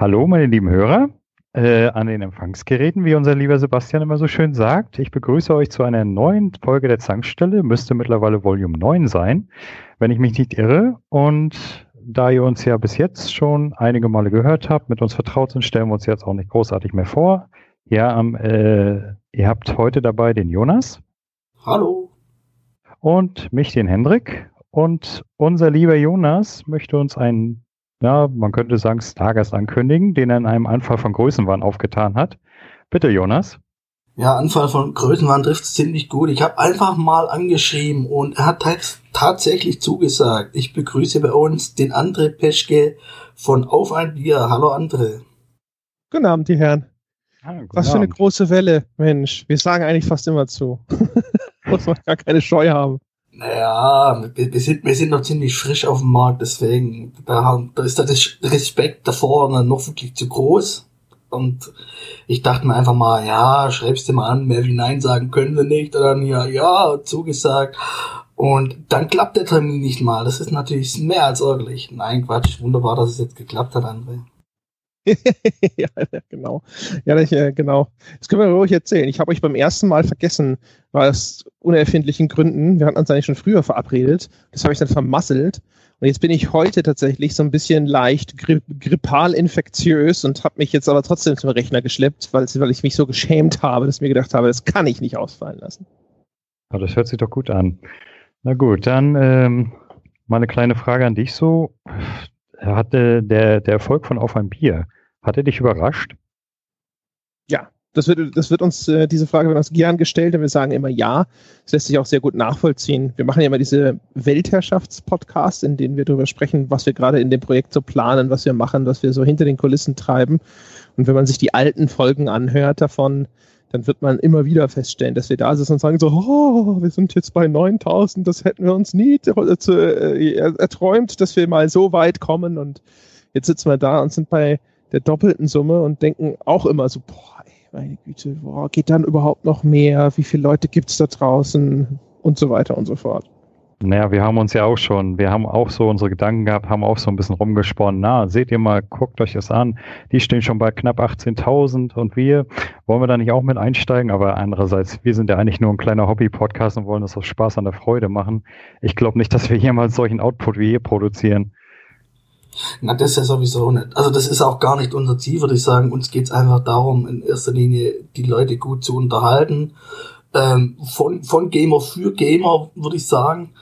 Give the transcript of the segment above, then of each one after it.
Hallo, meine lieben Hörer äh, an den Empfangsgeräten, wie unser lieber Sebastian immer so schön sagt. Ich begrüße euch zu einer neuen Folge der Zankstelle. Müsste mittlerweile Volume 9 sein, wenn ich mich nicht irre. Und da ihr uns ja bis jetzt schon einige Male gehört habt, mit uns vertraut sind, stellen wir uns jetzt auch nicht großartig mehr vor. Ja, ähm, äh, ihr habt heute dabei den Jonas. Hallo. Und mich, den Hendrik. Und unser lieber Jonas möchte uns einen ja, man könnte sagen, Stargast ankündigen, den er in einem Anfall von Größenwahn aufgetan hat. Bitte, Jonas. Ja, Anfall von Größenwahn trifft es ziemlich gut. Ich habe einfach mal angeschrieben und er hat tatsächlich zugesagt. Ich begrüße bei uns den André Peschke von Auf ein Bier. Hallo André. Guten Abend, die Herren. Ah, Was für eine große Welle, Mensch. Wir sagen eigentlich fast immer zu. Muss man gar keine Scheu haben. Naja, wir, sind, wir sind noch ziemlich frisch auf dem Markt, deswegen, da, da ist der Respekt davor noch wirklich zu groß. Und ich dachte mir einfach mal, ja, schreibst du mal an, mehr wie Nein sagen können wir nicht. Und dann ja, ja, zugesagt. Und dann klappt der Termin nicht mal. Das ist natürlich mehr als ärgerlich. Nein, Quatsch, wunderbar, dass es jetzt geklappt hat, André. ja, genau. Ja, ich, äh, genau. Das können wir ruhig erzählen. Ich habe euch beim ersten Mal vergessen, weil aus unerfindlichen Gründen. Wir hatten uns eigentlich schon früher verabredet. Das habe ich dann vermasselt. Und jetzt bin ich heute tatsächlich so ein bisschen leicht gri grippal infektiös und habe mich jetzt aber trotzdem zum Rechner geschleppt, weil, ich mich so geschämt habe, dass ich mir gedacht habe, das kann ich nicht ausfallen lassen. Ja, das hört sich doch gut an. Na gut, dann ähm, mal eine kleine Frage an dich so hatte der, der Erfolg von Auf ein Bier, hat er dich überrascht? Ja, das wird, das wird uns, äh, diese Frage wird uns gern gestellt und wir sagen immer ja. Das lässt sich auch sehr gut nachvollziehen. Wir machen ja immer diese Weltherrschaftspodcasts, in denen wir darüber sprechen, was wir gerade in dem Projekt so planen, was wir machen, was wir so hinter den Kulissen treiben. Und wenn man sich die alten Folgen anhört davon, dann wird man immer wieder feststellen, dass wir da sitzen und sagen so, oh, wir sind jetzt bei 9000, das hätten wir uns nie äh, erträumt, dass wir mal so weit kommen und jetzt sitzen wir da und sind bei der doppelten Summe und denken auch immer so, boah, ey, meine Güte, boah, geht dann überhaupt noch mehr? Wie viele Leute gibt's da draußen? Und so weiter und so fort. Naja, wir haben uns ja auch schon, wir haben auch so unsere Gedanken gehabt, haben auch so ein bisschen rumgesponnen. Na, seht ihr mal, guckt euch das an. Die stehen schon bei knapp 18.000 und wir, wollen wir da nicht auch mit einsteigen? Aber andererseits, wir sind ja eigentlich nur ein kleiner Hobby-Podcast und wollen das aus Spaß an der Freude machen. Ich glaube nicht, dass wir jemals solchen Output wie ihr produzieren. Na, das ist ja sowieso nicht. Also das ist auch gar nicht unser Ziel, würde ich sagen. Uns geht's einfach darum, in erster Linie die Leute gut zu unterhalten. Ähm, von, von Gamer für Gamer, würde ich sagen.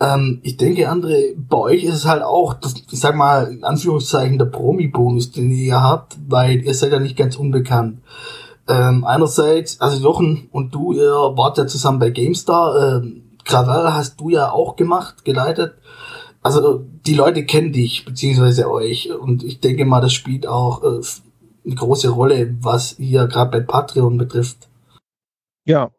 Ähm, ich denke, André, bei euch ist es halt auch, das, ich sag mal, in Anführungszeichen, der Promi-Bonus, den ihr habt, weil ihr seid ja nicht ganz unbekannt. Ähm, einerseits, also Jochen und du, ihr wart ja zusammen bei GameStar. Ähm, Krawall hast du ja auch gemacht, geleitet. Also die Leute kennen dich, beziehungsweise euch. Und ich denke mal, das spielt auch äh, eine große Rolle, was hier gerade bei Patreon betrifft. Ja.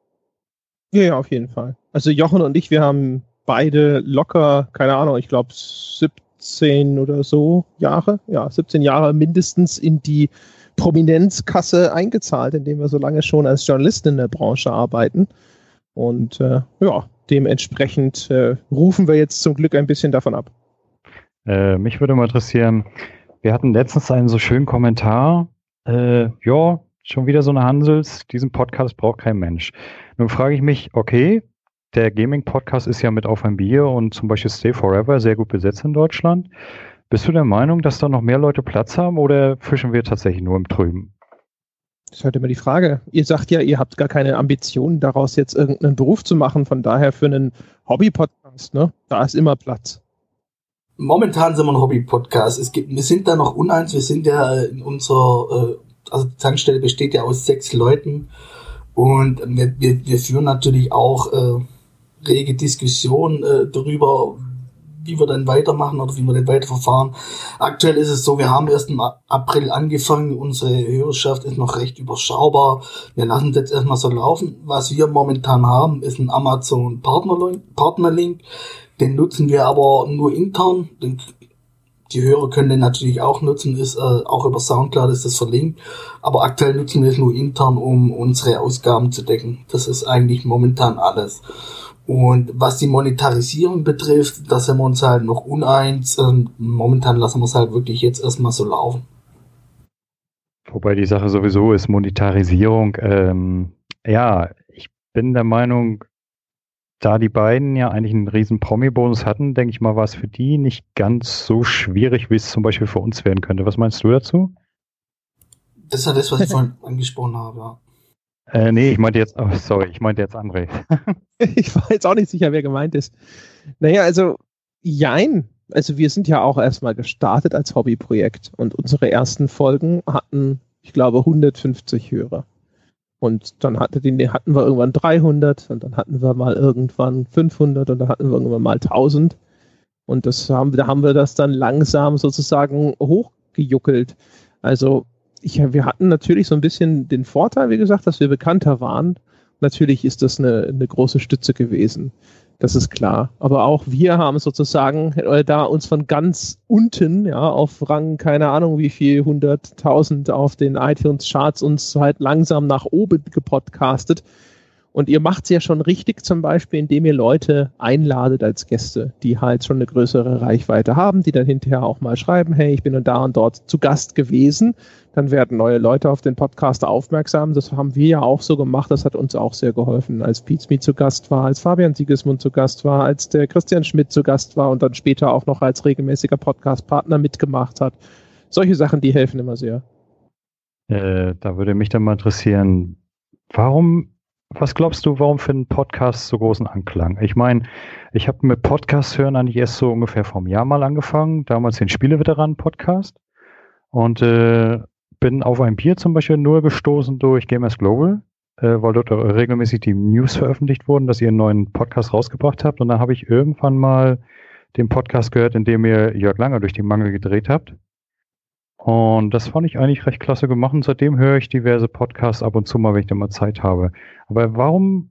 Ja, ja, auf jeden Fall. Also Jochen und ich, wir haben beide locker, keine Ahnung, ich glaube 17 oder so Jahre, ja, 17 Jahre mindestens in die Prominenzkasse eingezahlt, indem wir so lange schon als Journalisten in der Branche arbeiten. Und äh, ja, dementsprechend äh, rufen wir jetzt zum Glück ein bisschen davon ab. Äh, mich würde mal interessieren, wir hatten letztens einen so schönen Kommentar, äh, ja, schon wieder so eine Hansels, diesen Podcast braucht kein Mensch. Nun frage ich mich, okay, der Gaming-Podcast ist ja mit Auf ein Bier und zum Beispiel Stay Forever sehr gut besetzt in Deutschland. Bist du der Meinung, dass da noch mehr Leute Platz haben oder fischen wir tatsächlich nur im Trüben? Das ist halt immer die Frage. Ihr sagt ja, ihr habt gar keine Ambitionen daraus, jetzt irgendeinen Beruf zu machen. Von daher für einen Hobby-Podcast, ne? Da ist immer Platz. Momentan sind wir ein Hobby-Podcast. Wir sind da noch uneins. Wir sind ja in unserer, äh, also die Tankstelle besteht ja aus sechs Leuten. Und wir, wir, wir führen natürlich auch äh, rege Diskussion äh, darüber, wie wir dann weitermachen oder wie wir dann weiterverfahren. Aktuell ist es so, wir haben erst im April angefangen, unsere Hörerschaft ist noch recht überschaubar. Wir lassen es jetzt erstmal so laufen. Was wir momentan haben, ist ein Amazon Partnerlink. Den nutzen wir aber nur intern. Den, die Hörer können den natürlich auch nutzen, ist äh, auch über Soundcloud ist das verlinkt. Aber aktuell nutzen wir es nur intern, um unsere Ausgaben zu decken. Das ist eigentlich momentan alles. Und was die Monetarisierung betrifft, da sind wir uns halt noch uneins. Momentan lassen wir es halt wirklich jetzt erstmal so laufen. wobei die Sache sowieso ist, Monetarisierung. Ähm, ja, ich bin der Meinung, da die beiden ja eigentlich einen riesen Promi-Bonus hatten, denke ich mal, war es für die nicht ganz so schwierig, wie es zum Beispiel für uns werden könnte. Was meinst du dazu? Das ist ja das, was ich vorhin angesprochen habe, ja. Äh, nee, ich meinte jetzt, oh, sorry, ich meinte jetzt André. ich war jetzt auch nicht sicher, wer gemeint ist. Naja, also, jein. Also, wir sind ja auch erstmal gestartet als Hobbyprojekt und unsere ersten Folgen hatten, ich glaube, 150 Hörer. Und dann hatte die, hatten wir irgendwann 300 und dann hatten wir mal irgendwann 500 und dann hatten wir irgendwann mal 1000. Und das haben, da haben wir das dann langsam sozusagen hochgejuckelt. Also ich, wir hatten natürlich so ein bisschen den Vorteil, wie gesagt, dass wir bekannter waren. Natürlich ist das eine, eine große Stütze gewesen. Das ist klar. Aber auch wir haben sozusagen äh, da uns von ganz unten, ja, auf Rang, keine Ahnung wie viel, 100.000 auf den iTunes-Charts uns halt langsam nach oben gepodcastet und ihr macht es ja schon richtig zum Beispiel, indem ihr Leute einladet als Gäste, die halt schon eine größere Reichweite haben, die dann hinterher auch mal schreiben, hey, ich bin da und dort zu Gast gewesen. Dann werden neue Leute auf den Podcast aufmerksam. Das haben wir ja auch so gemacht. Das hat uns auch sehr geholfen, als Pete zu Gast war, als Fabian Siegesmund zu Gast war, als der Christian Schmidt zu Gast war und dann später auch noch als regelmäßiger Podcast-Partner mitgemacht hat. Solche Sachen, die helfen immer sehr. Äh, da würde mich dann mal interessieren, warum was glaubst du, warum finden Podcasts so großen Anklang? Ich meine, ich habe mit Podcasts hören eigentlich erst so ungefähr vor einem Jahr mal angefangen, damals den Spieleveteranen-Podcast und äh, bin auf ein Bier zum Beispiel nur gestoßen durch Gamers Global, äh, weil dort regelmäßig die News veröffentlicht wurden, dass ihr einen neuen Podcast rausgebracht habt und dann habe ich irgendwann mal den Podcast gehört, in dem ihr Jörg Langer durch die Mangel gedreht habt. Und das fand ich eigentlich recht klasse gemacht. Und seitdem höre ich diverse Podcasts ab und zu mal, wenn ich da mal Zeit habe. Aber warum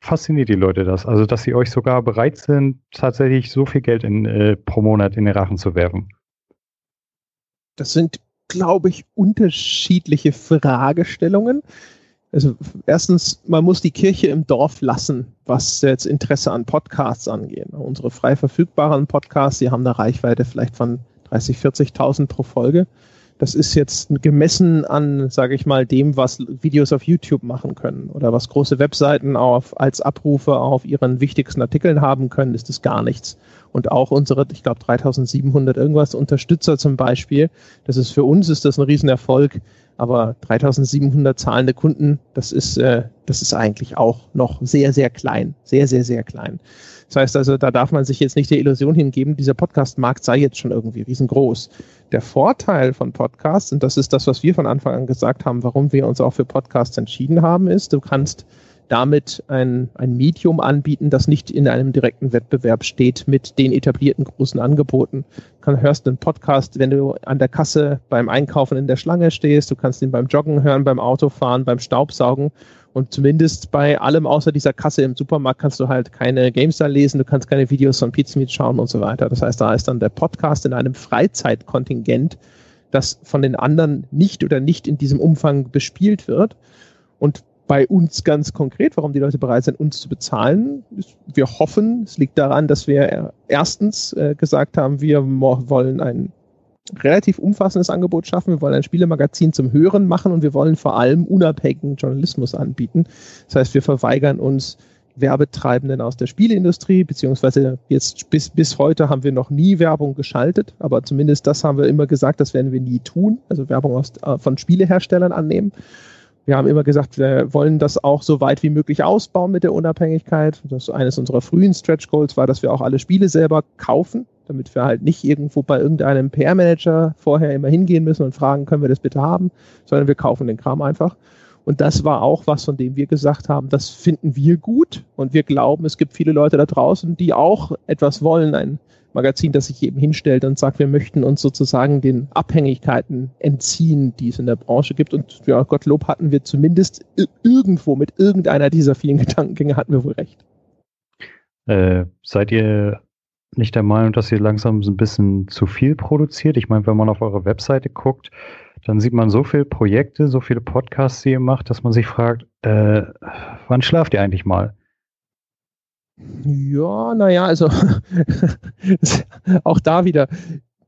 fasziniert die Leute das? Also, dass sie euch sogar bereit sind, tatsächlich so viel Geld in, äh, pro Monat in den Rachen zu werfen? Das sind, glaube ich, unterschiedliche Fragestellungen. Also erstens, man muss die Kirche im Dorf lassen, was jetzt Interesse an Podcasts angeht. Unsere frei verfügbaren Podcasts, die haben eine Reichweite vielleicht von 30, 40.000 pro Folge. Das ist jetzt gemessen an, sage ich mal, dem, was Videos auf YouTube machen können oder was große Webseiten auf, als Abrufe auf ihren wichtigsten Artikeln haben können, ist das gar nichts. Und auch unsere, ich glaube, 3700 irgendwas Unterstützer zum Beispiel, das ist für uns ist das ein Riesenerfolg. Aber 3700 zahlende Kunden, das ist, äh, das ist eigentlich auch noch sehr, sehr klein. Sehr, sehr, sehr klein. Das heißt also, da darf man sich jetzt nicht der Illusion hingeben, dieser Podcast-Markt sei jetzt schon irgendwie riesengroß. Der Vorteil von Podcasts, und das ist das, was wir von Anfang an gesagt haben, warum wir uns auch für Podcasts entschieden haben, ist, du kannst damit ein, ein Medium anbieten, das nicht in einem direkten Wettbewerb steht mit den etablierten großen Angeboten. Du hörst einen Podcast, wenn du an der Kasse beim Einkaufen in der Schlange stehst, du kannst ihn beim Joggen hören, beim Autofahren, beim Staubsaugen und zumindest bei allem außer dieser Kasse im Supermarkt kannst du halt keine GameStar lesen, du kannst keine Videos von Pizmeet schauen und so weiter. Das heißt, da ist dann der Podcast in einem Freizeitkontingent, das von den anderen nicht oder nicht in diesem Umfang bespielt wird. Und bei uns ganz konkret, warum die Leute bereit sind, uns zu bezahlen. Wir hoffen, es liegt daran, dass wir erstens äh, gesagt haben, wir wollen ein relativ umfassendes Angebot schaffen. Wir wollen ein Spielemagazin zum Hören machen und wir wollen vor allem unabhängigen Journalismus anbieten. Das heißt, wir verweigern uns Werbetreibenden aus der Spieleindustrie, beziehungsweise jetzt bis, bis heute haben wir noch nie Werbung geschaltet, aber zumindest das haben wir immer gesagt, das werden wir nie tun, also Werbung aus, äh, von Spieleherstellern annehmen. Wir haben immer gesagt, wir wollen das auch so weit wie möglich ausbauen mit der Unabhängigkeit. Das eines unserer frühen Stretch Goals war, dass wir auch alle Spiele selber kaufen damit wir halt nicht irgendwo bei irgendeinem PR-Manager vorher immer hingehen müssen und fragen, können wir das bitte haben, sondern wir kaufen den Kram einfach. Und das war auch was, von dem wir gesagt haben, das finden wir gut und wir glauben, es gibt viele Leute da draußen, die auch etwas wollen, ein Magazin, das sich eben hinstellt und sagt, wir möchten uns sozusagen den Abhängigkeiten entziehen, die es in der Branche gibt. Und ja, Gottlob hatten wir zumindest irgendwo mit irgendeiner dieser vielen Gedankengänge hatten wir wohl recht. Äh, seid ihr nicht der Meinung, dass ihr langsam so ein bisschen zu viel produziert? Ich meine, wenn man auf eure Webseite guckt, dann sieht man so viele Projekte, so viele Podcasts, die ihr macht, dass man sich fragt, äh, wann schlaft ihr eigentlich mal? Ja, naja, also auch da wieder,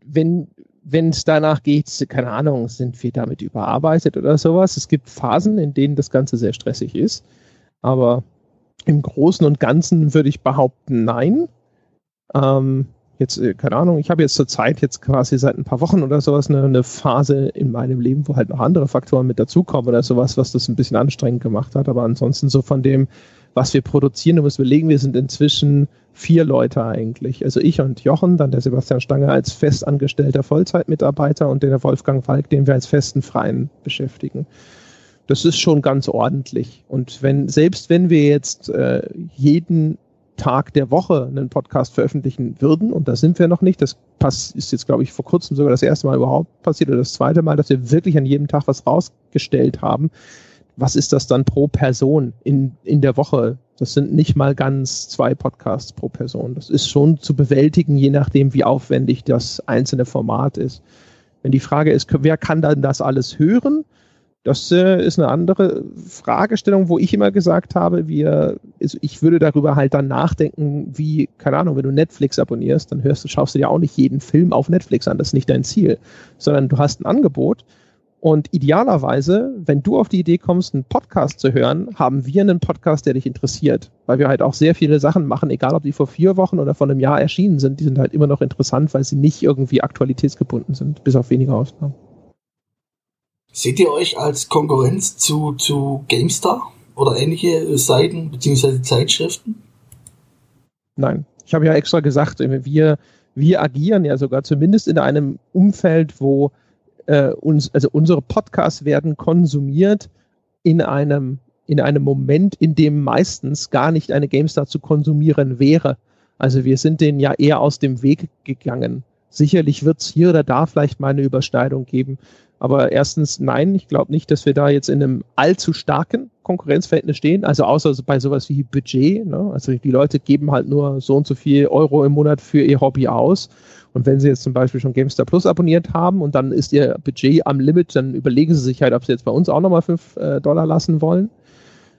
wenn es danach geht, keine Ahnung, sind wir damit überarbeitet oder sowas. Es gibt Phasen, in denen das Ganze sehr stressig ist. Aber im Großen und Ganzen würde ich behaupten, nein. Ähm, jetzt, äh, keine Ahnung, ich habe jetzt zur Zeit jetzt quasi seit ein paar Wochen oder sowas eine, eine, Phase in meinem Leben, wo halt noch andere Faktoren mit dazukommen oder sowas, was das ein bisschen anstrengend gemacht hat. Aber ansonsten so von dem, was wir produzieren, du musst überlegen, wir sind inzwischen vier Leute eigentlich. Also ich und Jochen, dann der Sebastian Stange als festangestellter Vollzeitmitarbeiter und der Wolfgang Falk, den wir als festen Freien beschäftigen. Das ist schon ganz ordentlich. Und wenn, selbst wenn wir jetzt äh, jeden Tag der Woche einen Podcast veröffentlichen würden, und da sind wir noch nicht, das ist jetzt, glaube ich, vor kurzem sogar das erste Mal überhaupt passiert oder das zweite Mal, dass wir wirklich an jedem Tag was rausgestellt haben. Was ist das dann pro Person in, in der Woche? Das sind nicht mal ganz zwei Podcasts pro Person. Das ist schon zu bewältigen, je nachdem, wie aufwendig das einzelne Format ist. Wenn die Frage ist, wer kann dann das alles hören? Das äh, ist eine andere Fragestellung, wo ich immer gesagt habe, wir, also ich würde darüber halt dann nachdenken, wie, keine Ahnung, wenn du Netflix abonnierst, dann hörst du, schaust du dir auch nicht jeden Film auf Netflix an, das ist nicht dein Ziel, sondern du hast ein Angebot und idealerweise, wenn du auf die Idee kommst, einen Podcast zu hören, haben wir einen Podcast, der dich interessiert, weil wir halt auch sehr viele Sachen machen, egal ob die vor vier Wochen oder vor einem Jahr erschienen sind, die sind halt immer noch interessant, weil sie nicht irgendwie aktualitätsgebunden sind, bis auf wenige Ausnahmen. Seht ihr euch als Konkurrenz zu, zu GameStar oder ähnliche Seiten bzw. Zeitschriften? Nein. Ich habe ja extra gesagt, wir, wir agieren ja sogar zumindest in einem Umfeld, wo äh, uns, also unsere Podcasts werden konsumiert in einem, in einem Moment, in dem meistens gar nicht eine GameStar zu konsumieren wäre. Also wir sind denen ja eher aus dem Weg gegangen. Sicherlich wird es hier oder da vielleicht mal eine Überschneidung geben. Aber erstens, nein, ich glaube nicht, dass wir da jetzt in einem allzu starken Konkurrenzverhältnis stehen. Also außer bei sowas wie Budget. Ne? Also die Leute geben halt nur so und so viel Euro im Monat für ihr Hobby aus. Und wenn sie jetzt zum Beispiel schon GameStar Plus abonniert haben und dann ist ihr Budget am Limit, dann überlegen sie sich halt, ob sie jetzt bei uns auch nochmal 5 äh, Dollar lassen wollen.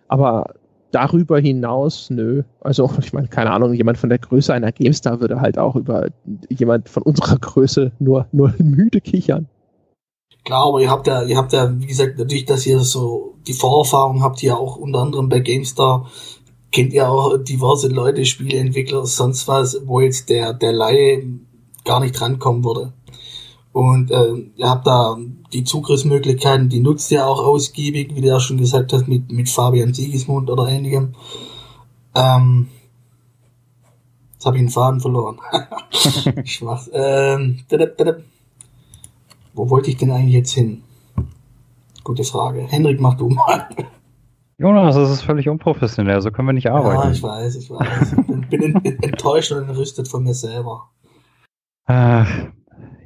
Aber darüber hinaus, nö. Also, ich meine, keine Ahnung, jemand von der Größe einer GameStar würde halt auch über jemand von unserer Größe nur, nur müde kichern. Klar, aber ihr habt ja, ihr habt ja, wie gesagt, natürlich, dass ihr so die Vorerfahrung habt, ihr auch unter anderem bei GameStar, kennt ihr auch diverse Leute, Spieleentwickler, sonst was, wo jetzt der, der Laie gar nicht rankommen würde. Und äh, ihr habt da die Zugriffsmöglichkeiten, die nutzt ihr auch ausgiebig, wie du ja schon gesagt hast, mit, mit Fabian Siegesmund oder ähnlichem. Ähm, jetzt habe ich den Faden verloren. Schwach. Ähm, wo wollte ich denn eigentlich jetzt hin? Gute Frage. Henrik, mach du mal. Jonas, das ist völlig unprofessionell, so können wir nicht arbeiten. Ja, ich weiß, ich weiß. Ich bin, bin enttäuscht und entrüstet von mir selber. Ach,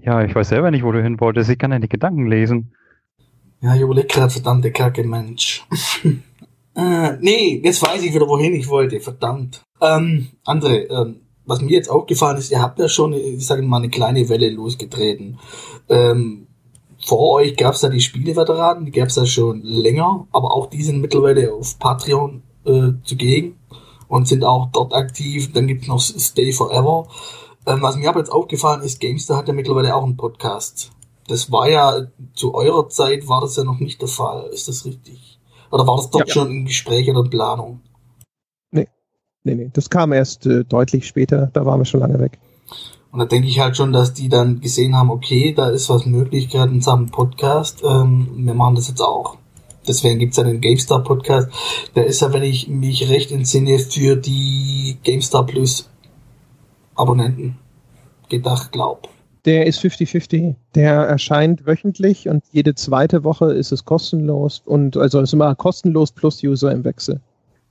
ja, ich weiß selber nicht, wo du hin wolltest. Ich kann ja die Gedanken lesen. Ja, ich überlege gerade, verdammte Kacke, Mensch. äh, nee, jetzt weiß ich wieder, wohin ich wollte. Verdammt. Ähm, André, ähm, was mir jetzt aufgefallen ist, ihr habt ja schon, ich sage mal, eine kleine Welle losgetreten. Ähm, vor euch gab es ja die Spieleveteranen, die gab es ja schon länger, aber auch die sind mittlerweile auf Patreon äh, zugegen und sind auch dort aktiv. Dann gibt es noch Stay Forever. Ähm, was mir aber jetzt aufgefallen ist, Gamester hat ja mittlerweile auch einen Podcast. Das war ja, zu eurer Zeit war das ja noch nicht der Fall. Ist das richtig? Oder war das dort ja. schon im Gespräch oder in Planung? Nee, nee, nee. Das kam erst äh, deutlich später. Da waren wir schon lange weg. Und da denke ich halt schon, dass die dann gesehen haben, okay, da ist was möglich, gerade in Sachen Podcast. Ähm, wir machen das jetzt auch. Deswegen gibt's ja den GameStar Podcast. Der ist ja, wenn ich mich recht entsinne, für die GameStar Plus Abonnenten gedacht, glaub. Der ist 50-50. Der erscheint wöchentlich und jede zweite Woche ist es kostenlos und also ist immer kostenlos plus User im Wechsel.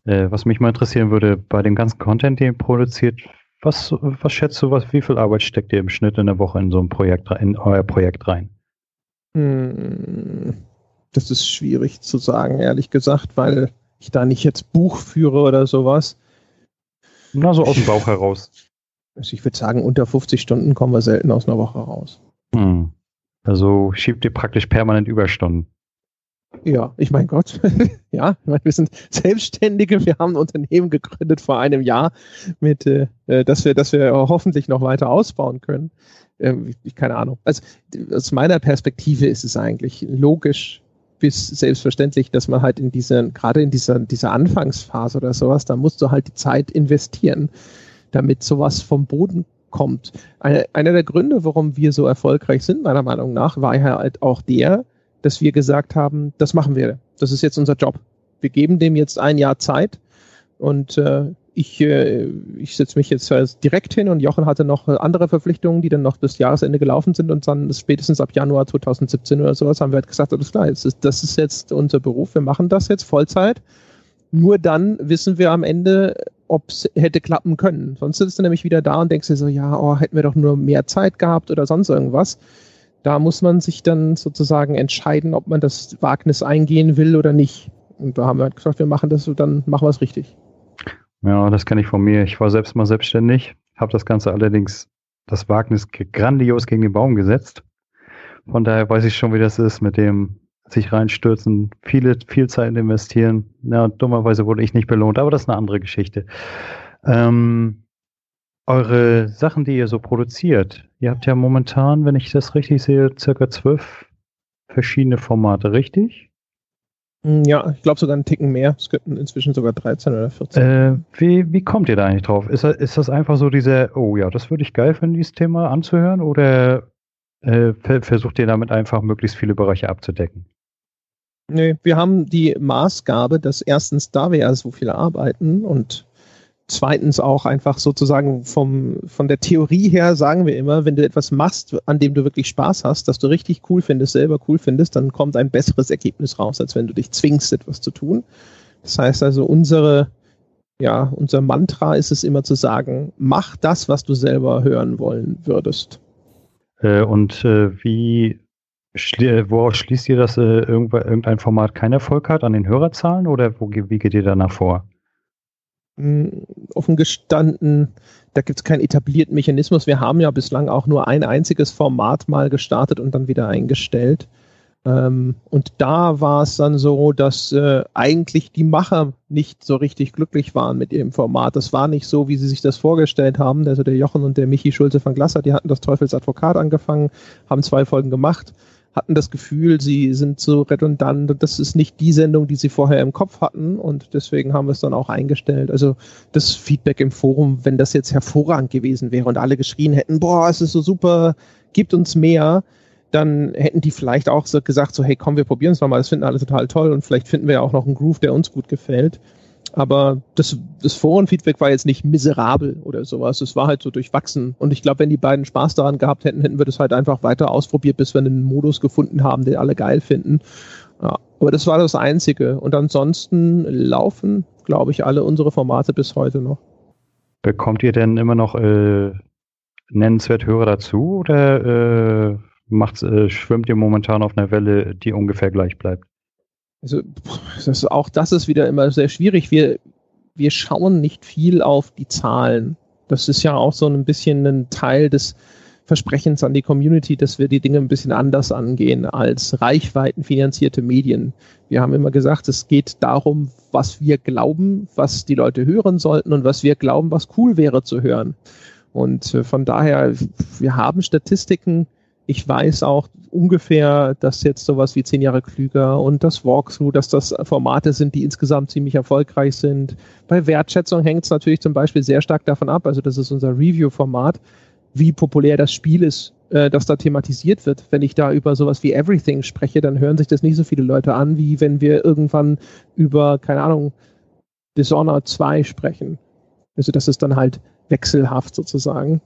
Äh, was mich mal interessieren würde, bei dem ganzen Content, den ihr produziert, was, was schätzt du, was, wie viel Arbeit steckt ihr im Schnitt in der Woche in so ein Projekt, in euer Projekt rein? Hm, das ist schwierig zu sagen, ehrlich gesagt, weil ich da nicht jetzt Buch führe oder sowas. Na, so aus dem Bauch heraus. Also ich würde sagen, unter 50 Stunden kommen wir selten aus einer Woche raus. Hm. Also schiebt ihr praktisch permanent Überstunden. Ja, ich mein Gott. ja, ich mein, wir sind Selbstständige, wir haben ein Unternehmen gegründet vor einem Jahr, mit, äh, äh dass wir, dass wir hoffentlich noch weiter ausbauen können. Ähm, ich, keine Ahnung. Also aus meiner Perspektive ist es eigentlich logisch bis selbstverständlich, dass man halt in dieser, gerade in dieser, dieser Anfangsphase oder sowas, da musst du halt die Zeit investieren, damit sowas vom Boden kommt. Eine, einer der Gründe, warum wir so erfolgreich sind, meiner Meinung nach, war ja halt auch der, dass wir gesagt haben, das machen wir. Das ist jetzt unser Job. Wir geben dem jetzt ein Jahr Zeit und äh, ich, äh, ich setze mich jetzt direkt hin und Jochen hatte noch andere Verpflichtungen, die dann noch bis Jahresende gelaufen sind und dann spätestens ab Januar 2017 oder sowas haben wir halt gesagt, alles klar, ist, das ist jetzt unser Beruf, wir machen das jetzt Vollzeit. Nur dann wissen wir am Ende, ob es hätte klappen können. Sonst sitzt du nämlich wieder da und denkst dir so, ja, oh, hätten wir doch nur mehr Zeit gehabt oder sonst irgendwas. Da muss man sich dann sozusagen entscheiden, ob man das Wagnis eingehen will oder nicht. Und da haben wir halt gesagt, wir machen das und dann machen wir es richtig. Ja, das kenne ich von mir. Ich war selbst mal selbstständig, habe das Ganze allerdings, das Wagnis grandios gegen den Baum gesetzt. Von daher weiß ich schon, wie das ist mit dem sich reinstürzen, viele, viel Zeit investieren. Ja, dummerweise wurde ich nicht belohnt, aber das ist eine andere Geschichte. Ähm, eure Sachen, die ihr so produziert, ihr habt ja momentan, wenn ich das richtig sehe, circa zwölf verschiedene Formate, richtig? Hm, ja, ich glaube sogar einen Ticken mehr. Es könnten inzwischen sogar 13 oder 14. Äh, wie, wie kommt ihr da eigentlich drauf? Ist, ist das einfach so diese, oh ja, das würde ich geil finden, dieses Thema anzuhören? Oder äh, versucht ihr damit einfach möglichst viele Bereiche abzudecken? Nee, wir haben die Maßgabe, dass erstens, da wir ja so viel arbeiten und zweitens auch einfach sozusagen vom, von der Theorie her sagen wir immer, wenn du etwas machst, an dem du wirklich Spaß hast, dass du richtig cool findest, selber cool findest, dann kommt ein besseres Ergebnis raus, als wenn du dich zwingst, etwas zu tun. Das heißt also, unsere, ja, unser Mantra ist es immer zu sagen, mach das, was du selber hören wollen würdest. Äh, und äh, wie woraus schließt ihr, dass äh, irgendein Format keinen Erfolg hat an den Hörerzahlen oder wo, wie geht ihr danach vor? Hm, offen gestanden, da gibt es keinen etablierten Mechanismus. Wir haben ja bislang auch nur ein einziges Format mal gestartet und dann wieder eingestellt. Ähm, und da war es dann so, dass äh, eigentlich die Macher nicht so richtig glücklich waren mit ihrem Format. Das war nicht so, wie sie sich das vorgestellt haben. Also der Jochen und der Michi Schulze von Glasser, die hatten das Teufelsadvokat angefangen, haben zwei Folgen gemacht hatten das Gefühl, sie sind so redundant und das ist nicht die Sendung, die sie vorher im Kopf hatten und deswegen haben wir es dann auch eingestellt. Also das Feedback im Forum, wenn das jetzt hervorragend gewesen wäre und alle geschrien hätten, boah, es ist so super, gibt uns mehr, dann hätten die vielleicht auch so gesagt, so hey, komm, wir probieren es mal, das finden alle total toll und vielleicht finden wir ja auch noch einen Groove, der uns gut gefällt. Aber das, das Forenfeedback war jetzt nicht miserabel oder sowas. Es war halt so durchwachsen. Und ich glaube, wenn die beiden Spaß daran gehabt hätten, hätten wir das halt einfach weiter ausprobiert, bis wir einen Modus gefunden haben, den alle geil finden. Ja, aber das war das Einzige. Und ansonsten laufen, glaube ich, alle unsere Formate bis heute noch. Bekommt ihr denn immer noch äh, nennenswert Hörer dazu oder äh, äh, schwimmt ihr momentan auf einer Welle, die ungefähr gleich bleibt? Also das, auch das ist wieder immer sehr schwierig. Wir, wir schauen nicht viel auf die Zahlen. Das ist ja auch so ein bisschen ein Teil des Versprechens an die Community, dass wir die Dinge ein bisschen anders angehen als reichweitenfinanzierte Medien. Wir haben immer gesagt, es geht darum, was wir glauben, was die Leute hören sollten und was wir glauben, was cool wäre zu hören. Und äh, von daher, wir haben Statistiken, ich weiß auch ungefähr, dass jetzt sowas wie zehn Jahre klüger und das Walkthrough, dass das Formate sind, die insgesamt ziemlich erfolgreich sind. Bei Wertschätzung hängt es natürlich zum Beispiel sehr stark davon ab, also das ist unser Review-Format, wie populär das Spiel ist, äh, das da thematisiert wird. Wenn ich da über sowas wie Everything spreche, dann hören sich das nicht so viele Leute an, wie wenn wir irgendwann über, keine Ahnung, Dishonored 2 sprechen. Also das ist dann halt wechselhaft sozusagen.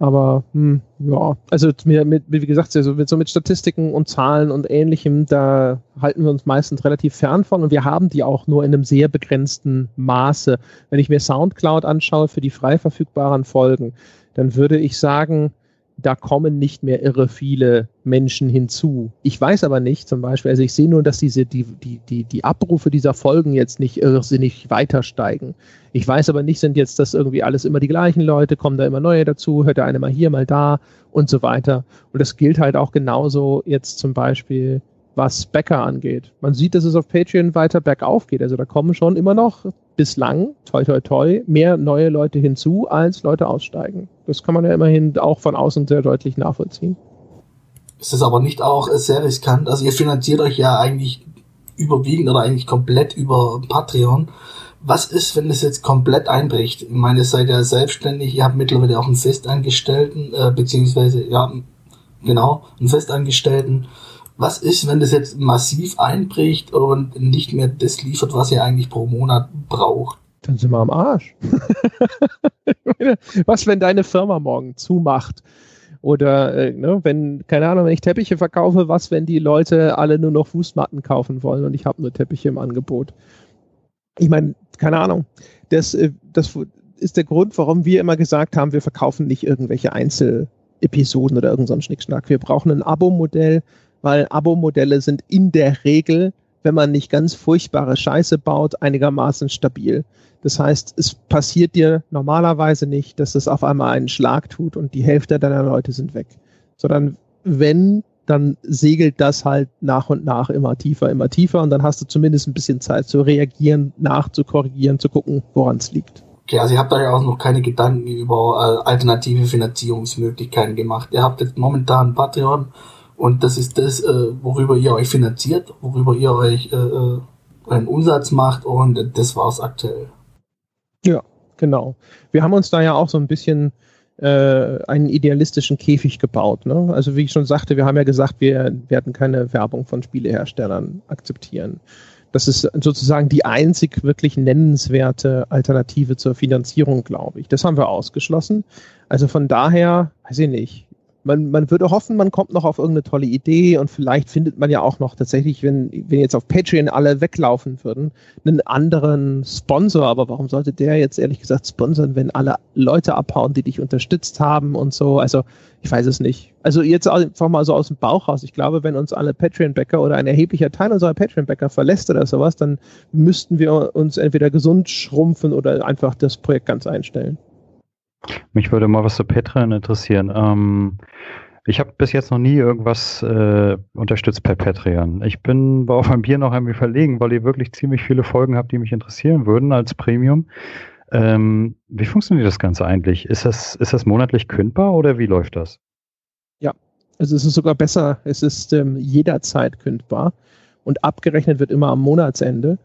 Aber hm, ja, also mit, wie gesagt, also mit, so mit Statistiken und Zahlen und ähnlichem, da halten wir uns meistens relativ fern von und wir haben die auch nur in einem sehr begrenzten Maße. Wenn ich mir Soundcloud anschaue für die frei verfügbaren Folgen, dann würde ich sagen, da kommen nicht mehr irre viele Menschen hinzu. Ich weiß aber nicht, zum Beispiel, also ich sehe nur, dass diese, die, die, die, die Abrufe dieser Folgen jetzt nicht irrsinnig weiter steigen. Ich weiß aber nicht, sind jetzt das irgendwie alles immer die gleichen Leute, kommen da immer neue dazu, hört der eine mal hier, mal da und so weiter. Und das gilt halt auch genauso jetzt zum Beispiel was Bäcker angeht. Man sieht, dass es auf Patreon weiter bergauf geht. Also da kommen schon immer noch bislang, toi toi toi, mehr neue Leute hinzu, als Leute aussteigen. Das kann man ja immerhin auch von außen sehr deutlich nachvollziehen. Ist das aber nicht auch sehr riskant? Also ihr finanziert euch ja eigentlich überwiegend oder eigentlich komplett über Patreon. Was ist, wenn es jetzt komplett einbricht? Ich meine, ihr seid ja selbstständig, ihr habt mittlerweile auch einen Festangestellten, äh, beziehungsweise, ja, genau, einen Festangestellten. Was ist, wenn das jetzt massiv einbricht und nicht mehr das liefert, was ihr eigentlich pro Monat braucht? Dann sind wir am Arsch. was, wenn deine Firma morgen zumacht? Oder äh, ne, wenn, keine Ahnung, wenn ich Teppiche verkaufe, was, wenn die Leute alle nur noch Fußmatten kaufen wollen und ich habe nur Teppiche im Angebot? Ich meine, keine Ahnung. Das, äh, das ist der Grund, warum wir immer gesagt haben, wir verkaufen nicht irgendwelche Einzelepisoden oder irgendeinen so Schnickschnack. Wir brauchen ein Abo-Modell, weil Abo-Modelle sind in der Regel, wenn man nicht ganz furchtbare Scheiße baut, einigermaßen stabil. Das heißt, es passiert dir normalerweise nicht, dass es auf einmal einen Schlag tut und die Hälfte deiner Leute sind weg. Sondern wenn, dann segelt das halt nach und nach immer tiefer, immer tiefer und dann hast du zumindest ein bisschen Zeit zu reagieren, nachzukorrigieren, zu gucken, woran es liegt. Okay, also ihr habt euch auch noch keine Gedanken über äh, alternative Finanzierungsmöglichkeiten gemacht. Ihr habt jetzt momentan Patreon und das ist das, äh, worüber ihr euch finanziert, worüber ihr euch äh, äh einen Umsatz macht und das war's aktuell. Ja, genau. Wir haben uns da ja auch so ein bisschen äh, einen idealistischen Käfig gebaut. Ne? Also wie ich schon sagte, wir haben ja gesagt, wir werden keine Werbung von Spieleherstellern akzeptieren. Das ist sozusagen die einzig wirklich nennenswerte Alternative zur Finanzierung, glaube ich. Das haben wir ausgeschlossen. Also von daher, weiß ich nicht, man, man würde hoffen, man kommt noch auf irgendeine tolle Idee und vielleicht findet man ja auch noch tatsächlich, wenn, wenn jetzt auf Patreon alle weglaufen würden, einen anderen Sponsor. Aber warum sollte der jetzt ehrlich gesagt sponsern, wenn alle Leute abhauen, die dich unterstützt haben und so? Also ich weiß es nicht. Also jetzt einfach mal so aus dem Bauch raus. Ich glaube, wenn uns alle Patreon-Bäcker oder ein erheblicher Teil unserer Patreon-Bäcker verlässt oder sowas, dann müssten wir uns entweder gesund schrumpfen oder einfach das Projekt ganz einstellen. Mich würde mal was zu Patreon interessieren. Ähm, ich habe bis jetzt noch nie irgendwas äh, unterstützt per Patreon. Ich bin bei auf ein Bier noch irgendwie verlegen, weil ihr wirklich ziemlich viele Folgen habt, die mich interessieren würden als Premium. Ähm, wie funktioniert das Ganze eigentlich? Ist das, ist das monatlich kündbar oder wie läuft das? Ja, also es ist sogar besser. Es ist ähm, jederzeit kündbar und abgerechnet wird immer am Monatsende.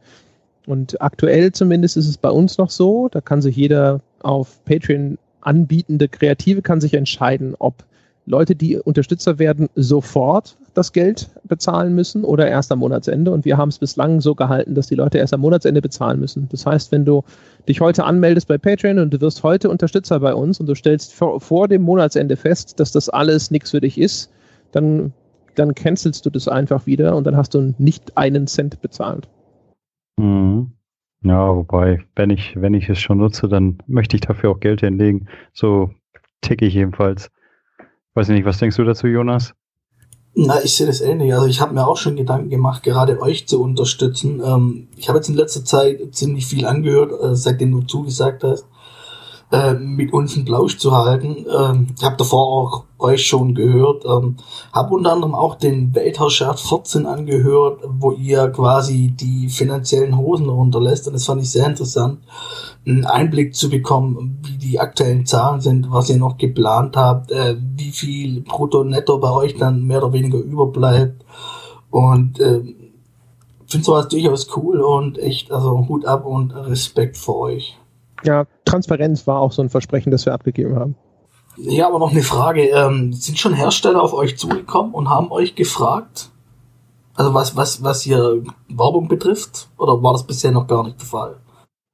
Und aktuell zumindest ist es bei uns noch so, da kann sich jeder auf Patreon anbietende Kreative kann sich entscheiden, ob Leute, die Unterstützer werden, sofort das Geld bezahlen müssen oder erst am Monatsende. Und wir haben es bislang so gehalten, dass die Leute erst am Monatsende bezahlen müssen. Das heißt, wenn du dich heute anmeldest bei Patreon und du wirst heute Unterstützer bei uns und du stellst vor, vor dem Monatsende fest, dass das alles nichts für dich ist, dann, dann cancelst du das einfach wieder und dann hast du nicht einen Cent bezahlt. Mhm. Ja, wobei, wenn ich, wenn ich es schon nutze, dann möchte ich dafür auch Geld hinlegen. So ticke ich jedenfalls. Weiß nicht, was denkst du dazu, Jonas? Na, ich sehe das ähnlich. Also ich habe mir auch schon Gedanken gemacht, gerade euch zu unterstützen. Ähm, ich habe jetzt in letzter Zeit ziemlich viel angehört, äh, seitdem du zugesagt hast äh, mit uns einen Plausch zu halten. Ähm, ich habe davor auch euch schon gehört, ähm, habe unter anderem auch den Weltherrschaft 14 angehört, wo ihr quasi die finanziellen Hosen runterlässt und das fand ich sehr interessant, einen Einblick zu bekommen, wie die aktuellen Zahlen sind, was ihr noch geplant habt, äh, wie viel Brutto Netto bei euch dann mehr oder weniger überbleibt und äh, finde sowas durchaus cool und echt, also Hut ab und Respekt vor euch. Ja, Transparenz war auch so ein Versprechen, das wir abgegeben haben. Ja, aber noch eine Frage. Ähm, sind schon Hersteller auf euch zugekommen und haben euch gefragt? Also was, was, was hier Werbung betrifft? Oder war das bisher noch gar nicht der Fall?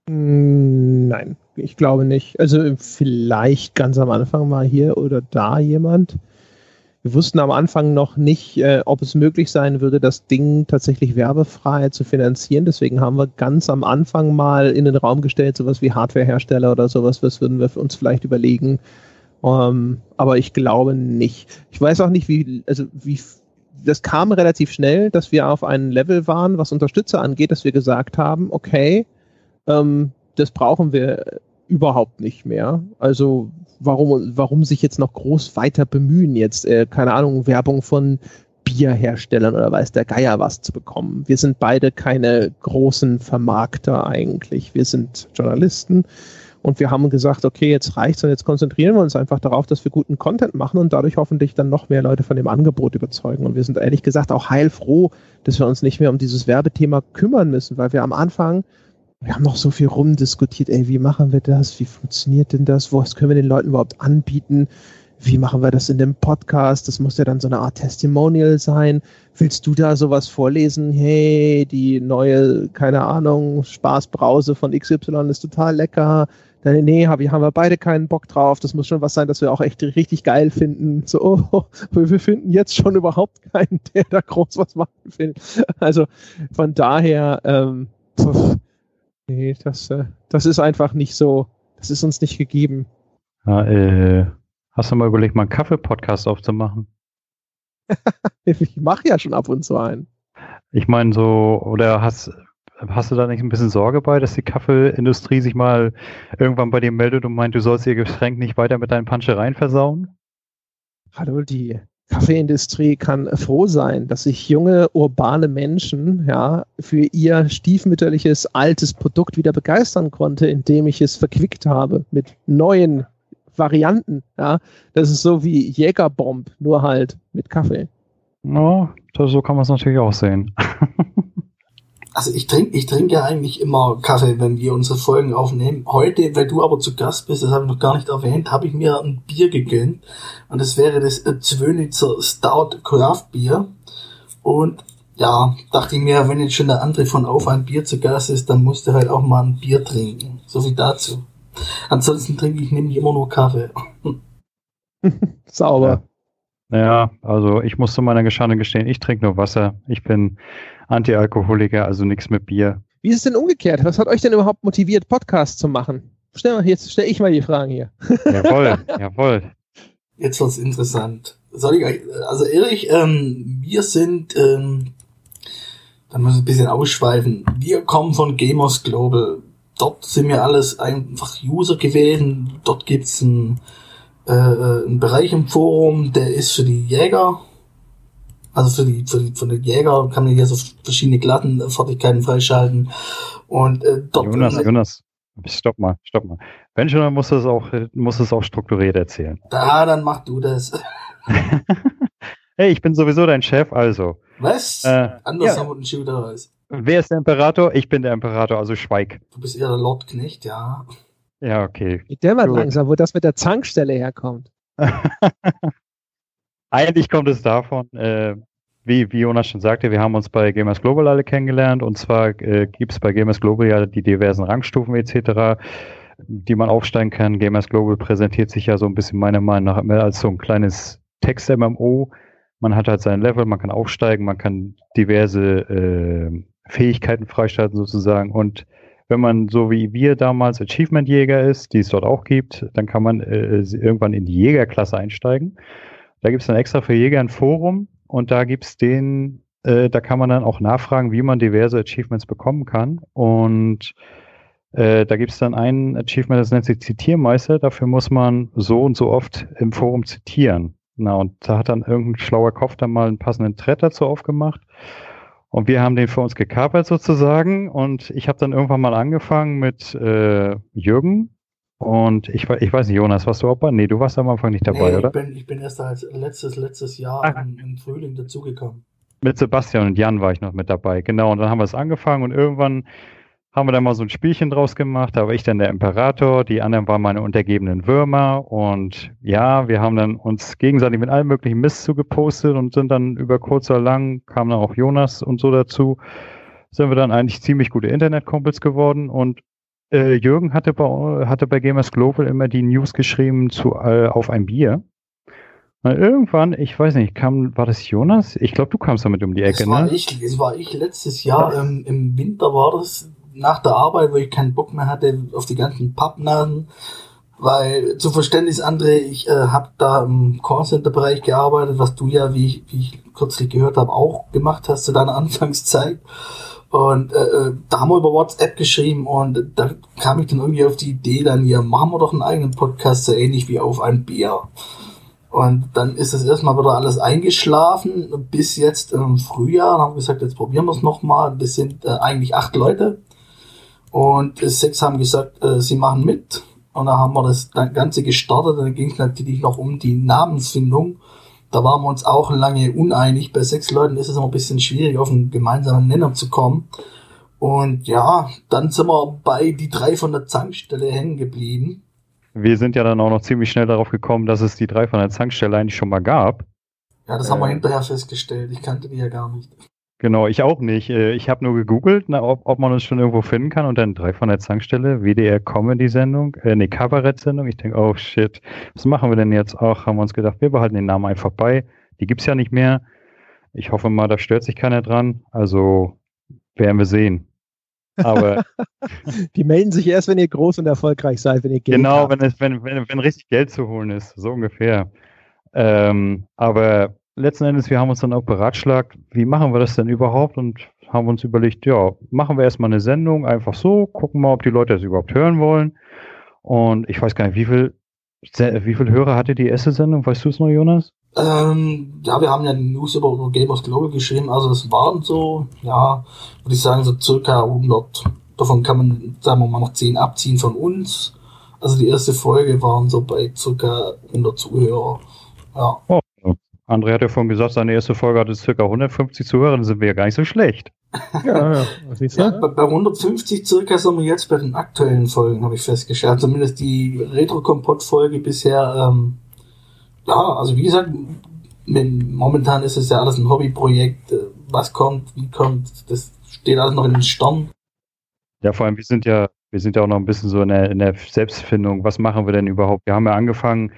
Mm, nein, ich glaube nicht. Also vielleicht ganz am Anfang mal hier oder da jemand. Wir wussten am Anfang noch nicht, äh, ob es möglich sein würde, das Ding tatsächlich werbefrei zu finanzieren. Deswegen haben wir ganz am Anfang mal in den Raum gestellt, sowas wie Hardwarehersteller oder sowas, was würden wir uns vielleicht überlegen. Ähm, aber ich glaube nicht. Ich weiß auch nicht, wie, also wie, das kam relativ schnell, dass wir auf einem Level waren, was Unterstützer angeht, dass wir gesagt haben, okay, ähm, das brauchen wir überhaupt nicht mehr. Also warum, warum sich jetzt noch groß weiter bemühen, jetzt, äh, keine Ahnung, Werbung von Bierherstellern oder weiß der Geier was zu bekommen. Wir sind beide keine großen Vermarkter eigentlich. Wir sind Journalisten und wir haben gesagt, okay, jetzt reicht's und jetzt konzentrieren wir uns einfach darauf, dass wir guten Content machen und dadurch hoffentlich dann noch mehr Leute von dem Angebot überzeugen. Und wir sind ehrlich gesagt auch heilfroh, dass wir uns nicht mehr um dieses Werbethema kümmern müssen, weil wir am Anfang wir haben noch so viel rumdiskutiert, ey, wie machen wir das? Wie funktioniert denn das? Was können wir den Leuten überhaupt anbieten? Wie machen wir das in dem Podcast? Das muss ja dann so eine Art Testimonial sein. Willst du da sowas vorlesen? Hey, die neue, keine Ahnung, Spaßbrause von XY ist total lecker. Nee, haben wir beide keinen Bock drauf. Das muss schon was sein, das wir auch echt richtig geil finden. So, oh, wir finden jetzt schon überhaupt keinen, der da groß was machen will. Also von daher, ähm, pf, Nee, das, äh, das ist einfach nicht so. Das ist uns nicht gegeben. Ja, äh, hast du mal überlegt, mal einen Kaffee-Podcast aufzumachen? ich mache ja schon ab und zu einen. Ich meine so, oder hast, hast du da nicht ein bisschen Sorge bei, dass die Kaffeeindustrie sich mal irgendwann bei dir meldet und meint, du sollst ihr Getränk nicht weiter mit deinen Panschereien versauen? Hallo, die Kaffeeindustrie kann froh sein, dass sich junge urbane Menschen ja für ihr stiefmütterliches altes Produkt wieder begeistern konnte, indem ich es verquickt habe mit neuen Varianten. Ja, das ist so wie Jägerbomb, nur halt mit Kaffee. Ja, so kann man es natürlich auch sehen. Also ich trinke ich trinke ja eigentlich immer Kaffee, wenn wir unsere Folgen aufnehmen. Heute, weil du aber zu Gast bist, das habe ich noch gar nicht erwähnt, habe ich mir ein Bier gegönnt. Und das wäre das Zwönitzer Stout Craft Bier. Und ja, dachte ich mir, wenn jetzt schon der andere von Auf ein Bier zu Gast ist, dann musst du halt auch mal ein Bier trinken. So viel dazu. Ansonsten trinke ich nämlich immer nur Kaffee. Sauber. Ja. Ja, also ich muss zu meiner Geschande gestehen, ich trinke nur Wasser. Ich bin Antialkoholiker, also nichts mit Bier. Wie ist es denn umgekehrt? Was hat euch denn überhaupt motiviert, Podcasts zu machen? Stell mal, jetzt stelle ich mal die Fragen hier. Jawohl, jawohl. Jetzt wird's interessant. Soll ich, also ehrlich, ähm, wir sind, ähm, da muss ich ein bisschen ausschweifen. Wir kommen von Gamers Global. Dort sind wir alles einfach User gewesen. Dort gibt's ein, äh, einen Bereich im Forum, der ist für die Jäger also für die, für die, für die Jäger kann man hier so verschiedene Glattenfertigkeiten freischalten. Und äh, dort. Jonas, Jonas, stopp mal, stopp mal. Wenn schon, dann muss es auch, muss es auch strukturiert erzählen. Da, dann mach du das. hey, ich bin sowieso dein Chef, also. Was? Äh, Anders ja. haben wir den. Wer ist der Imperator? Ich bin der Imperator, also schweig. Du bist eher der Lord Knecht, ja. Ja, okay. Ich dämmert langsam, wo das mit der Zankstelle herkommt. Eigentlich kommt es davon, äh, wie, wie Jonas schon sagte, wir haben uns bei Gamers Global alle kennengelernt und zwar äh, gibt es bei Gamers Global ja die diversen Rangstufen etc., die man aufsteigen kann. Gamers Global präsentiert sich ja so ein bisschen meiner Meinung nach als so ein kleines Text-MMO. Man hat halt sein Level, man kann aufsteigen, man kann diverse äh, Fähigkeiten freischalten sozusagen und wenn man so wie wir damals Achievement-Jäger ist, die es dort auch gibt, dann kann man äh, irgendwann in die Jägerklasse einsteigen. Da gibt es dann extra für Jäger ein Forum und da gibt es den, äh, da kann man dann auch nachfragen, wie man diverse Achievements bekommen kann. Und äh, da gibt es dann ein Achievement, das nennt sich Zitiermeister. Dafür muss man so und so oft im Forum zitieren. Na, und da hat dann irgendein schlauer Kopf dann mal einen passenden Thread dazu aufgemacht. Und wir haben den für uns gekapert sozusagen. Und ich habe dann irgendwann mal angefangen mit äh, Jürgen, und ich, ich weiß nicht, Jonas, warst du auch bei? Nee, du warst am Anfang nicht dabei, nee, ich oder? Bin, ich bin erst als letztes, letztes Jahr im, im, Frühling dazugekommen. Mit Sebastian und Jan war ich noch mit dabei, genau. Und dann haben wir es angefangen und irgendwann haben wir da mal so ein Spielchen draus gemacht. Da war ich dann der Imperator, die anderen waren meine untergebenen Würmer. Und ja, wir haben dann uns gegenseitig mit allem möglichen Mist zugepostet und sind dann über kurz oder lang, kam dann auch Jonas und so dazu, sind wir dann eigentlich ziemlich gute Internetkumpels geworden und äh, Jürgen hatte bei, hatte bei Gamers Global immer die News geschrieben zu äh, auf ein Bier. Und irgendwann, ich weiß nicht, kam, war das Jonas? Ich glaube, du kamst damit um die Ecke, das war ne? Ich, das war ich letztes Jahr, ähm, im Winter war das, nach der Arbeit, wo ich keinen Bock mehr hatte auf die ganzen Pappnasen. Weil zu Verständnis, André, ich äh, habe da im Callcenter-Bereich gearbeitet, was du ja, wie ich, wie ich kürzlich gehört habe, auch gemacht hast zu deiner Anfangszeit. Und äh, äh, da haben wir über WhatsApp geschrieben und da kam ich dann irgendwie auf die Idee, dann hier machen wir doch einen eigenen Podcast, so ähnlich wie auf ein Bier. Und dann ist es erstmal wieder alles eingeschlafen, bis jetzt im Frühjahr. Dann haben wir gesagt, jetzt probieren wir es nochmal. Wir sind äh, eigentlich acht Leute. Und sechs haben gesagt, äh, sie machen mit. Und dann haben wir das Ganze gestartet. Dann ging es natürlich noch um die Namensfindung. Da waren wir uns auch lange uneinig. Bei sechs Leuten ist es immer ein bisschen schwierig, auf einen gemeinsamen Nenner zu kommen. Und ja, dann sind wir bei die drei von der Zankstelle hängen geblieben. Wir sind ja dann auch noch ziemlich schnell darauf gekommen, dass es die drei von der Zankstelle eigentlich schon mal gab. Ja, das äh, haben wir äh. hinterher festgestellt. Ich kannte die ja gar nicht. Genau, ich auch nicht. Äh, ich habe nur gegoogelt, na, ob, ob, man uns schon irgendwo finden kann und dann drei von der Zankstelle, WDR Comedy-Sendung, äh, ne, Kabarett-Sendung. Ich denke, oh shit, was machen wir denn jetzt? Auch haben wir uns gedacht, wir behalten den Namen einfach bei. Die gibt's ja nicht mehr. Ich hoffe mal, da stört sich keiner dran. Also werden wir sehen. Aber die melden sich erst, wenn ihr groß und erfolgreich seid, wenn ihr Geld Genau, habt. wenn, es, wenn, wenn, wenn richtig Geld zu holen ist, so ungefähr. Ähm, aber letzten Endes, wir haben uns dann auch beratschlagt, wie machen wir das denn überhaupt und haben uns überlegt, ja, machen wir erstmal eine Sendung, einfach so, gucken mal, ob die Leute das überhaupt hören wollen. Und ich weiß gar nicht, wie viel, wie viel Hörer hatte die erste Sendung? Weißt du es noch, Jonas? Ähm, ja, wir haben ja News über, über Gamers Global geschrieben, also das waren so, ja, würde ich sagen, so circa 100. Davon kann man, sagen wir mal, noch 10 abziehen von uns. Also die erste Folge waren so bei circa 100 Zuhörer. Ja. Oh, André hat ja vorhin gesagt, seine erste Folge hatte ca. 150 Zuhörer, dann sind wir ja gar nicht so schlecht. Ja, ja. Was ja bei, bei 150 circa sind wir jetzt bei den aktuellen Folgen, habe ich festgestellt. Zumindest die Retro-Kompott-Folge bisher, ähm, ja, also wie gesagt, momentan ist es ja alles ein Hobbyprojekt. Äh, was kommt, wie kommt, das steht alles noch in den Sternen. Ja, vor allem, wir sind ja, wir sind ja auch noch ein bisschen so in der, in der Selbstfindung. Was machen wir denn überhaupt? Wir haben ja angefangen,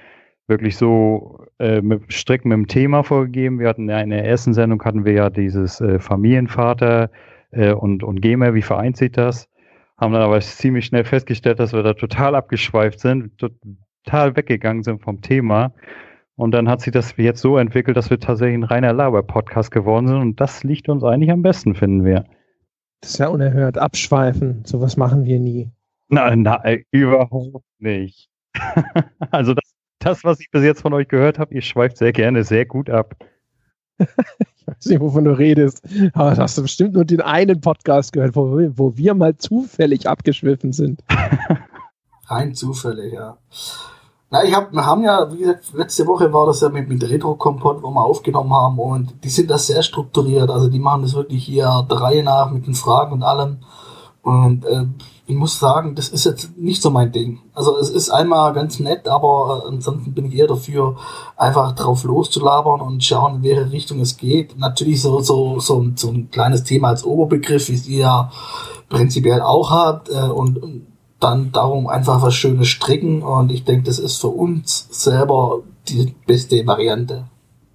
wirklich so äh, mit, strikt mit dem Thema vorgegeben. Wir hatten ja in der ersten Sendung hatten wir ja dieses äh, Familienvater äh, und, und Gamer, wie vereint sich das? Haben dann aber ziemlich schnell festgestellt, dass wir da total abgeschweift sind, total weggegangen sind vom Thema. Und dann hat sich das jetzt so entwickelt, dass wir tatsächlich ein reiner Laber-Podcast geworden sind. Und das liegt uns eigentlich am besten, finden wir. Das ist ja unerhört. Abschweifen. Sowas machen wir nie. Nein, nein, überhaupt nicht. also das das, was ich bis jetzt von euch gehört habe, ihr schweift sehr gerne sehr gut ab. ich weiß nicht, wovon du redest, aber du hast bestimmt nur den einen Podcast gehört, wo wir, wo wir mal zufällig abgeschwiffen sind. Rein zufällig, ja. Na, ich hab, wir haben ja, wie gesagt, letzte Woche war das ja mit, mit Retro-Kompott, wo wir aufgenommen haben und die sind da sehr strukturiert. Also die machen das wirklich hier der Reihe nach mit den Fragen und allem. Und äh, ich muss sagen, das ist jetzt nicht so mein Ding. Also es ist einmal ganz nett, aber äh, ansonsten bin ich eher dafür, einfach drauf loszulabern und schauen, in welche Richtung es geht. Natürlich so, so, so, ein, so ein kleines Thema als Oberbegriff, wie es ihr ja prinzipiell auch habt, äh, und, und dann darum einfach was Schönes stricken und ich denke, das ist für uns selber die beste Variante.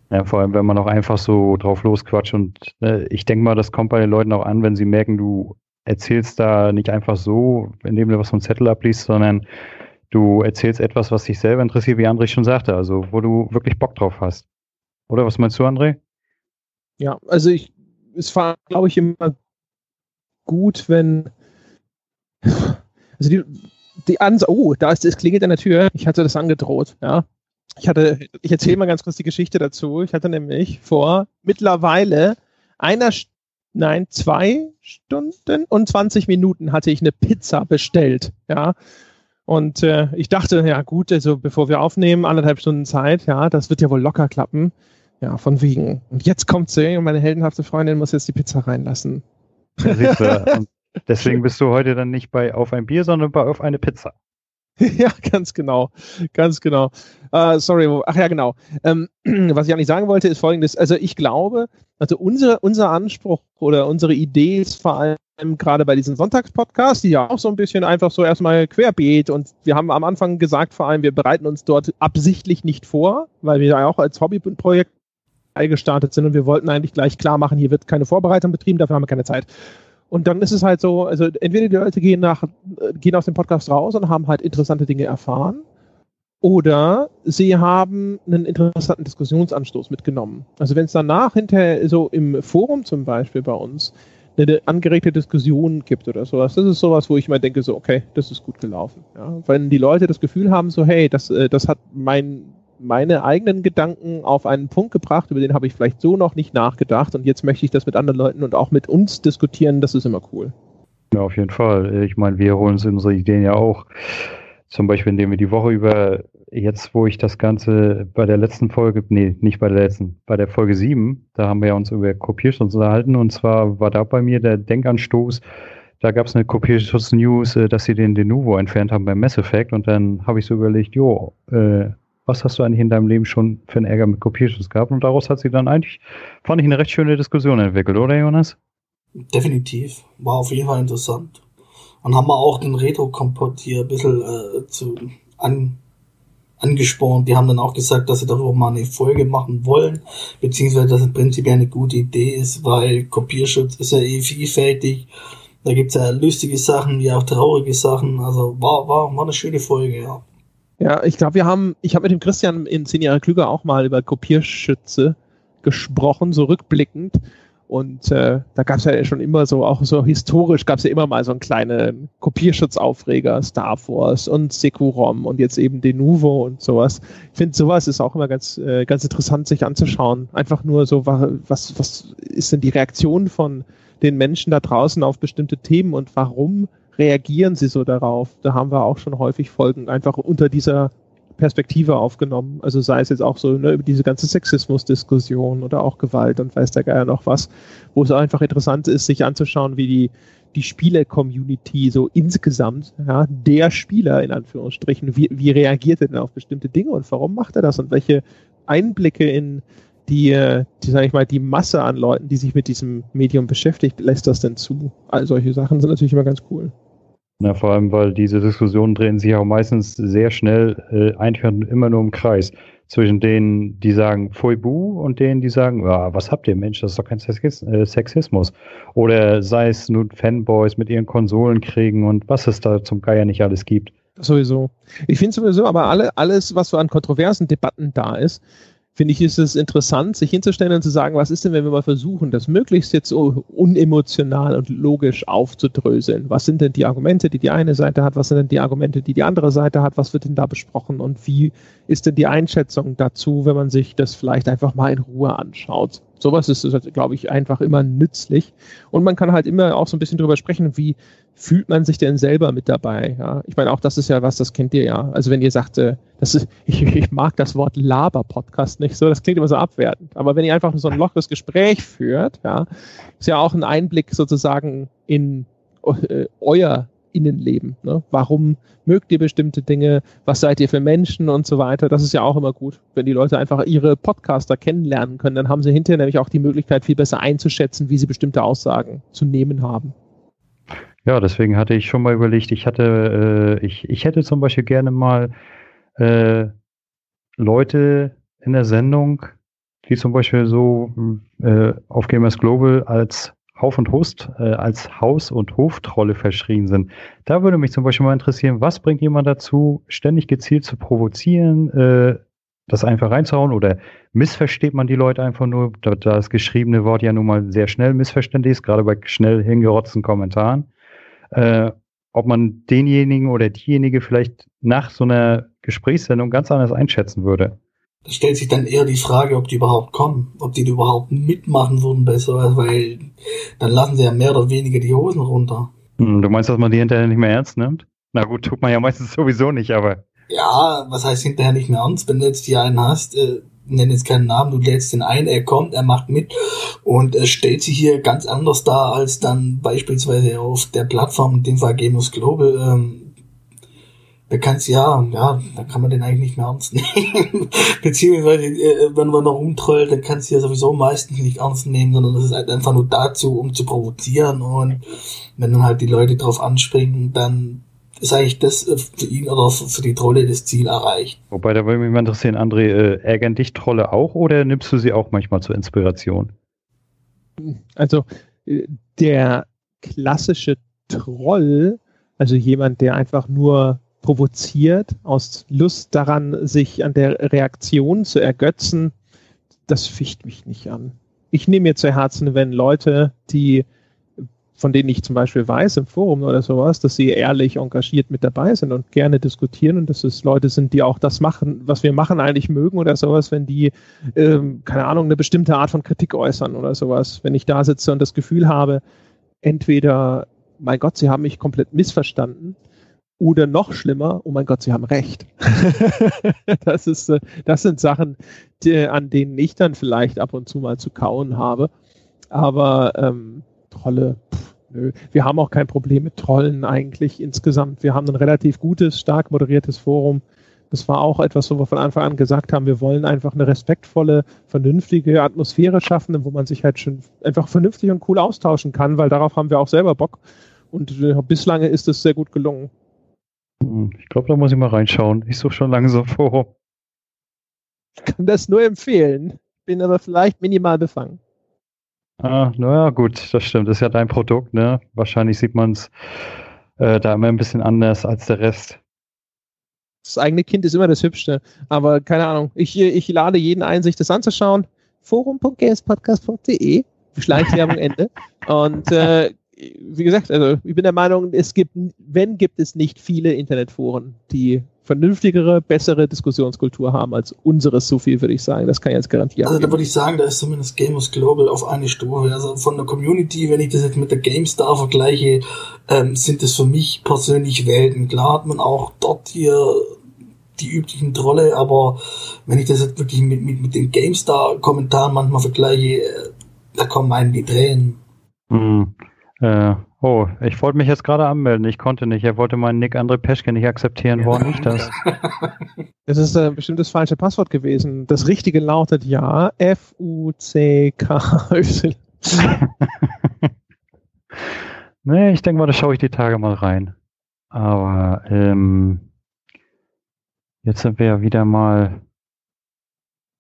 Ja, vor allem, wenn man auch einfach so drauf losquatscht und äh, ich denke mal, das kommt bei den Leuten auch an, wenn sie merken, du erzählst da nicht einfach so, indem du was vom Zettel abliest, sondern du erzählst etwas, was dich selber interessiert, wie André schon sagte, also wo du wirklich Bock drauf hast. Oder was meinst du, André? Ja, also ich, es war, glaube ich, immer gut, wenn, also die, die Ans oh, da ist, es klingelt an der Tür. Ich hatte das angedroht, ja. Ich hatte, ich erzähle mal ganz kurz die Geschichte dazu. Ich hatte nämlich vor mittlerweile einer nein, zwei Stunden und 20 Minuten hatte ich eine Pizza bestellt, ja. Und äh, ich dachte, ja gut, also bevor wir aufnehmen, anderthalb Stunden Zeit, ja, das wird ja wohl locker klappen. Ja, von wegen. Und jetzt kommt sie und meine heldenhafte Freundin muss jetzt die Pizza reinlassen. Ja, deswegen bist du heute dann nicht bei auf ein Bier, sondern bei auf eine Pizza. ja, ganz genau. Ganz genau. Uh, sorry, ach ja, genau. Ähm, was ich eigentlich sagen wollte, ist folgendes. Also ich glaube, also unser, unser Anspruch oder unsere Idee ist vor allem gerade bei diesen Sonntagspodcasts, die ja auch so ein bisschen einfach so erstmal querbeet und wir haben am Anfang gesagt, vor allem, wir bereiten uns dort absichtlich nicht vor, weil wir ja auch als Hobbyprojekt gestartet sind und wir wollten eigentlich gleich klar machen, hier wird keine Vorbereitung betrieben, dafür haben wir keine Zeit. Und dann ist es halt so, also entweder die Leute gehen nach, gehen aus dem Podcast raus und haben halt interessante Dinge erfahren, oder sie haben einen interessanten Diskussionsanstoß mitgenommen. Also wenn es danach hinterher so im Forum zum Beispiel bei uns eine angeregte Diskussion gibt oder sowas, das ist sowas, wo ich mal denke, so, okay, das ist gut gelaufen. Ja? Wenn die Leute das Gefühl haben, so, hey, das, äh, das hat mein meine eigenen Gedanken auf einen Punkt gebracht, über den habe ich vielleicht so noch nicht nachgedacht und jetzt möchte ich das mit anderen Leuten und auch mit uns diskutieren, das ist immer cool. Ja, auf jeden Fall. Ich meine, wir holen uns unsere Ideen ja auch. Zum Beispiel, indem wir die Woche über, jetzt wo ich das Ganze bei der letzten Folge, nee, nicht bei der letzten, bei der Folge 7, da haben wir uns über Kopierschutz unterhalten und zwar war da bei mir der Denkanstoß, da gab es eine Kopierschutz-News, äh, dass sie den Denuvo entfernt haben beim Mass Effect und dann habe ich so überlegt, jo, äh, was hast du eigentlich in deinem Leben schon für einen Ärger mit Kopierschutz gehabt? Und daraus hat sie dann eigentlich, fand ich, eine recht schöne Diskussion entwickelt, oder Jonas? Definitiv. War auf jeden Fall interessant. Und haben wir auch den Retro-Kompott hier ein bisschen äh, zu, an, angespornt. Die haben dann auch gesagt, dass sie darüber mal eine Folge machen wollen, beziehungsweise dass es prinzipiell eine gute Idee ist, weil Kopierschutz ist ja eh vielfältig. Da gibt's ja lustige Sachen, wie auch traurige Sachen. Also war, war, war eine schöne Folge, ja. Ja, ich glaube, wir haben, ich habe mit dem Christian in 10 Jahre Klüger auch mal über Kopierschütze gesprochen, so rückblickend. Und äh, da gab es ja schon immer so, auch so historisch gab es ja immer mal so einen kleinen Kopierschutzaufreger, Star Force und Securom und jetzt eben Denuvo und sowas. Ich finde, sowas ist auch immer ganz, äh, ganz interessant, sich anzuschauen. Einfach nur so, was, was ist denn die Reaktion von den Menschen da draußen auf bestimmte Themen und warum reagieren sie so darauf? Da haben wir auch schon häufig Folgen einfach unter dieser Perspektive aufgenommen. Also sei es jetzt auch so ne, über diese ganze Sexismus-Diskussion oder auch Gewalt und weiß der Geier noch was, wo es einfach interessant ist, sich anzuschauen, wie die, die Spieler-Community so insgesamt, ja, der Spieler in Anführungsstrichen, wie, wie reagiert er denn auf bestimmte Dinge und warum macht er das und welche Einblicke in die, die sage ich mal, die Masse an Leuten, die sich mit diesem Medium beschäftigt, lässt das denn zu? All solche Sachen sind natürlich immer ganz cool. Na, vor allem, weil diese Diskussionen drehen sich auch meistens sehr schnell äh, eigentlich immer nur im Kreis. Zwischen denen, die sagen Pfui Bu und denen, die sagen, ja, was habt ihr, Mensch, das ist doch kein äh, Sexismus. Oder sei es nun Fanboys mit ihren Konsolen kriegen und was es da zum Geier nicht alles gibt. Sowieso. Ich finde sowieso, aber alle, alles, was so an kontroversen Debatten da ist, finde ich, ist es interessant, sich hinzustellen und zu sagen, was ist denn, wenn wir mal versuchen, das möglichst jetzt so unemotional und logisch aufzudröseln? Was sind denn die Argumente, die die eine Seite hat? Was sind denn die Argumente, die die andere Seite hat? Was wird denn da besprochen? Und wie ist denn die Einschätzung dazu, wenn man sich das vielleicht einfach mal in Ruhe anschaut? Sowas ist, glaube ich, einfach immer nützlich. Und man kann halt immer auch so ein bisschen drüber sprechen, wie fühlt man sich denn selber mit dabei? Ja, ich meine, auch das ist ja was, das kennt ihr ja. Also wenn ihr sagt, äh, das ist, ich, ich mag das Wort Laber-Podcast nicht so, das klingt immer so abwertend. Aber wenn ihr einfach so ein lockeres Gespräch führt, ja, ist ja auch ein Einblick sozusagen in äh, euer Innenleben. Ne? Warum mögt ihr bestimmte Dinge? Was seid ihr für Menschen und so weiter? Das ist ja auch immer gut. Wenn die Leute einfach ihre Podcaster kennenlernen können, dann haben sie hinterher nämlich auch die Möglichkeit, viel besser einzuschätzen, wie sie bestimmte Aussagen zu nehmen haben. Ja, deswegen hatte ich schon mal überlegt, ich hatte, äh, ich, ich hätte zum Beispiel gerne mal äh, Leute in der Sendung, die zum Beispiel so äh, auf Gamers Global als Hauf und Host, äh, als Haus- und Hoftrolle verschrien sind. Da würde mich zum Beispiel mal interessieren, was bringt jemand dazu, ständig gezielt zu provozieren, äh, das einfach reinzuhauen oder missversteht man die Leute einfach nur, da, da das geschriebene Wort ja nun mal sehr schnell missverständlich ist, gerade bei schnell hingerotzten Kommentaren äh, ob man denjenigen oder diejenige vielleicht nach so einer Gesprächssendung ganz anders einschätzen würde. Da stellt sich dann eher die Frage, ob die überhaupt kommen, ob die überhaupt mitmachen würden bei sowas, weil dann lassen sie ja mehr oder weniger die Hosen runter. Hm, du meinst, dass man die hinterher nicht mehr ernst nimmt? Na gut, tut man ja meistens sowieso nicht, aber. Ja, was heißt hinterher nicht mehr ernst? Wenn du jetzt die einen hast, äh, nenne jetzt keinen Namen, du lädst ihn ein, er kommt, er macht mit und er stellt sich hier ganz anders dar als dann beispielsweise auf der Plattform, in dem Fall Gamus Global. Ähm, da kannst ja, ja, da kann man den eigentlich nicht mehr ernst nehmen. Beziehungsweise, äh, wenn man noch rumtrollt, dann kannst du ja sowieso meistens nicht ernst nehmen, sondern das ist halt einfach nur dazu, um zu provozieren und wenn dann halt die Leute drauf anspringen, dann ist eigentlich das äh, für ihn oder für die Trolle das Ziel erreicht. Wobei, da würde mich mal interessieren, André, äh, ärgern dich Trolle auch oder nimmst du sie auch manchmal zur Inspiration? Also der klassische Troll, also jemand, der einfach nur provoziert, aus Lust daran, sich an der Reaktion zu ergötzen, das ficht mich nicht an. Ich nehme mir zu Herzen, wenn Leute, die von denen ich zum Beispiel weiß im Forum oder sowas, dass sie ehrlich engagiert mit dabei sind und gerne diskutieren und dass es Leute sind, die auch das machen, was wir machen, eigentlich mögen oder sowas, wenn die, ähm, keine Ahnung, eine bestimmte Art von Kritik äußern oder sowas. Wenn ich da sitze und das Gefühl habe, entweder, mein Gott, sie haben mich komplett missverstanden oder noch schlimmer, oh mein Gott, sie haben recht. das, ist, äh, das sind Sachen, die, an denen ich dann vielleicht ab und zu mal zu kauen habe. Aber ähm, Trolle, pff, nö. Wir haben auch kein Problem mit Trollen eigentlich insgesamt. Wir haben ein relativ gutes, stark moderiertes Forum. Das war auch etwas, wo wir von Anfang an gesagt haben, wir wollen einfach eine respektvolle, vernünftige Atmosphäre schaffen, wo man sich halt schon einfach vernünftig und cool austauschen kann, weil darauf haben wir auch selber Bock. Und äh, bislang ist es sehr gut gelungen. Hm, ich glaube, da muss ich mal reinschauen. Ich suche schon ein Forum. Ich kann das nur empfehlen. Bin aber vielleicht minimal befangen. Ah, naja, gut, das stimmt. Das ist ja dein Produkt, ne? Wahrscheinlich sieht man es äh, da immer ein bisschen anders als der Rest. Das eigene Kind ist immer das Hübschste. Aber keine Ahnung. Ich, ich lade jeden ein, sich das anzuschauen. Forum.gamespodcast.de. Schleichwerbung Ende. Und äh, wie gesagt, also ich bin der Meinung, es gibt, wenn gibt es nicht viele Internetforen, die vernünftigere, bessere Diskussionskultur haben als unseres, so viel würde ich sagen. Das kann ich jetzt garantieren. Also da würde ich sagen, da ist zumindest Gamers Global auf eine Stufe. Also von der Community, wenn ich das jetzt mit der GameStar vergleiche, ähm, sind es für mich persönlich Welten. Klar hat man auch dort hier die üblichen Trolle, aber wenn ich das jetzt wirklich mit, mit, mit den GameStar-Kommentaren manchmal vergleiche, äh, da kommen einem die Tränen. Hm. Äh, oh, ich wollte mich jetzt gerade anmelden. Ich konnte nicht. Er wollte meinen Nick André Peschke nicht akzeptieren. Ja. Woran nicht das? Es ist äh, bestimmt das falsche Passwort gewesen. Das richtige lautet ja F-U-C-K-Y. nee, ich denke mal, da schaue ich die Tage mal rein. Aber ähm, jetzt sind wir ja wieder mal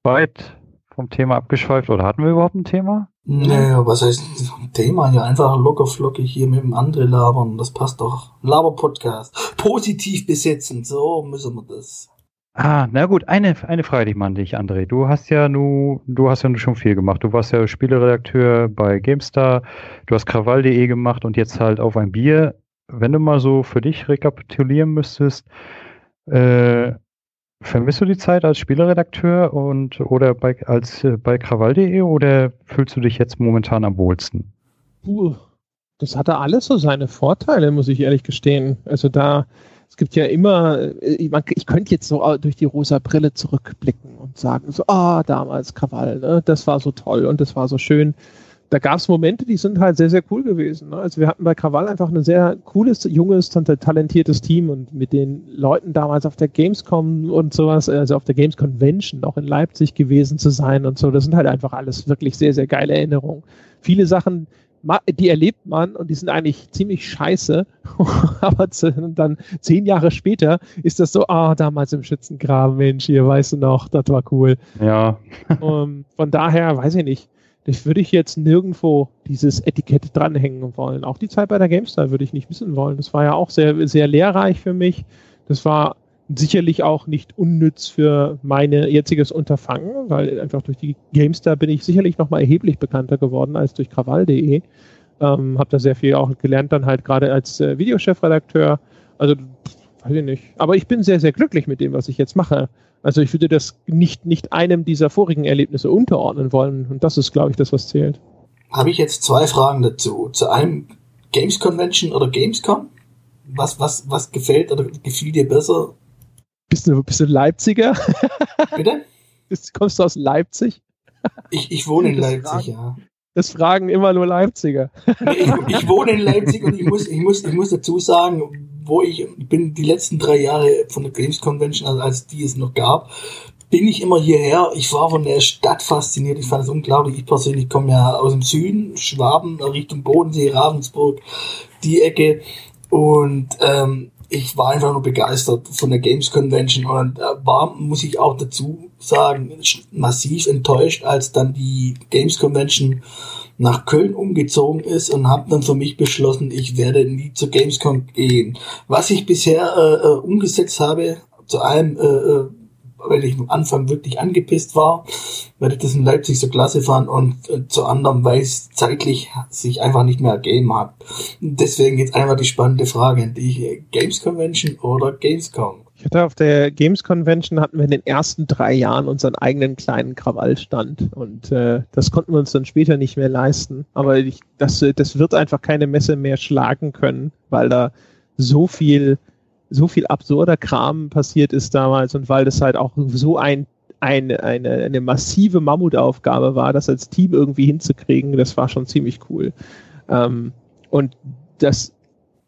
weit vom Thema abgeschweift. Oder hatten wir überhaupt ein Thema? Naja, was heißt ein Thema? Ja, einfach locker flockig hier mit dem André labern. Das passt doch. Laber-Podcast. Positiv besetzen. So müssen wir das. Ah, na gut, eine, eine Frage die man dich, André. Du hast ja nu, du hast ja nu schon viel gemacht. Du warst ja Spieleredakteur bei GameStar, du hast Krawall.de gemacht und jetzt halt auf ein Bier. Wenn du mal so für dich rekapitulieren müsstest, äh, Vermisst du die Zeit als Spieleredakteur und oder bei, als äh, bei krawall.de oder fühlst du dich jetzt momentan am wohlsten? Puh, das hatte alles so seine Vorteile, muss ich ehrlich gestehen. Also da, es gibt ja immer, äh, ich, man, ich könnte jetzt so durch die rosa Brille zurückblicken und sagen, so, ah, oh, damals Krawall, ne? das war so toll und das war so schön da gab es Momente, die sind halt sehr, sehr cool gewesen. Ne? Also wir hatten bei Krawall einfach ein sehr cooles, junges, talentiertes Team und mit den Leuten damals auf der Gamescom und sowas, also auf der Games Convention auch in Leipzig gewesen zu sein und so, das sind halt einfach alles wirklich sehr, sehr geile Erinnerungen. Viele Sachen, die erlebt man und die sind eigentlich ziemlich scheiße, aber dann zehn Jahre später ist das so, ah, damals im Schützengraben, Mensch, hier, weißt du noch, das war cool. Ja. um, von daher, weiß ich nicht das würde ich jetzt nirgendwo dieses Etikett dranhängen wollen. Auch die Zeit bei der GameStar würde ich nicht wissen wollen. Das war ja auch sehr, sehr lehrreich für mich. Das war sicherlich auch nicht unnütz für meine jetziges Unterfangen, weil einfach durch die GameStar bin ich sicherlich nochmal erheblich bekannter geworden als durch krawall.de. Ähm, habe da sehr viel auch gelernt, dann halt gerade als äh, Videochefredakteur. Also, weiß ich nicht. Aber ich bin sehr, sehr glücklich mit dem, was ich jetzt mache. Also ich würde das nicht, nicht einem dieser vorigen Erlebnisse unterordnen wollen. Und das ist, glaube ich, das, was zählt. Habe ich jetzt zwei Fragen dazu. Zu einem Games Convention oder Gamescom? Was, was, was gefällt oder gefiel dir besser? Bist du, bist du Leipziger? Bitte? Bist, kommst du aus Leipzig? Ich, ich wohne in Leipzig, ja. Das fragen immer nur Leipziger. Ich, ich, wohne in Leipzig und ich muss, ich muss, ich muss dazu sagen, wo ich bin die letzten drei Jahre von der Games Convention, also als die es noch gab, bin ich immer hierher. Ich war von der Stadt fasziniert. Ich fand es unglaublich. Ich persönlich komme ja aus dem Süden, Schwaben, Richtung Bodensee, Ravensburg, die Ecke. Und ähm, ich war einfach nur begeistert von der Games Convention und äh, war, muss ich auch dazu sagen, massiv enttäuscht, als dann die Games Convention nach Köln umgezogen ist und habe dann für mich beschlossen, ich werde nie zur Gamescom gehen. Was ich bisher äh, äh umgesetzt habe, zu allem äh, äh, weil ich am Anfang wirklich angepisst war, weil ich das in Leipzig so klasse fand und äh, zu anderem, weil es zeitlich sich einfach nicht mehr ergeben hat. Deswegen jetzt einfach die spannende Frage an dich. Games Convention oder Gamescom? Hatte auf der Games Convention hatten wir in den ersten drei Jahren unseren eigenen kleinen Krawallstand und äh, das konnten wir uns dann später nicht mehr leisten. Aber ich, das, das wird einfach keine Messe mehr schlagen können, weil da so viel so viel absurder Kram passiert ist damals und weil das halt auch so ein, ein, eine, eine massive Mammutaufgabe war, das als Team irgendwie hinzukriegen, das war schon ziemlich cool. Ähm, und das,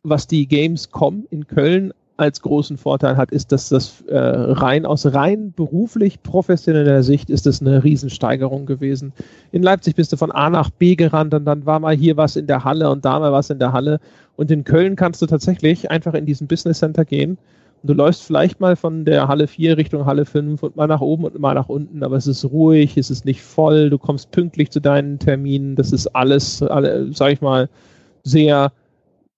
was die Gamescom in Köln als großen Vorteil hat, ist, dass das äh, rein aus rein beruflich professioneller Sicht ist das eine Riesensteigerung gewesen. In Leipzig bist du von A nach B gerannt und dann war mal hier was in der Halle und da mal was in der Halle. Und in Köln kannst du tatsächlich einfach in diesen Business Center gehen und du läufst vielleicht mal von der Halle 4 Richtung Halle 5 und mal nach oben und mal nach unten, aber es ist ruhig, es ist nicht voll, du kommst pünktlich zu deinen Terminen, das ist alles, alle, sag ich mal, sehr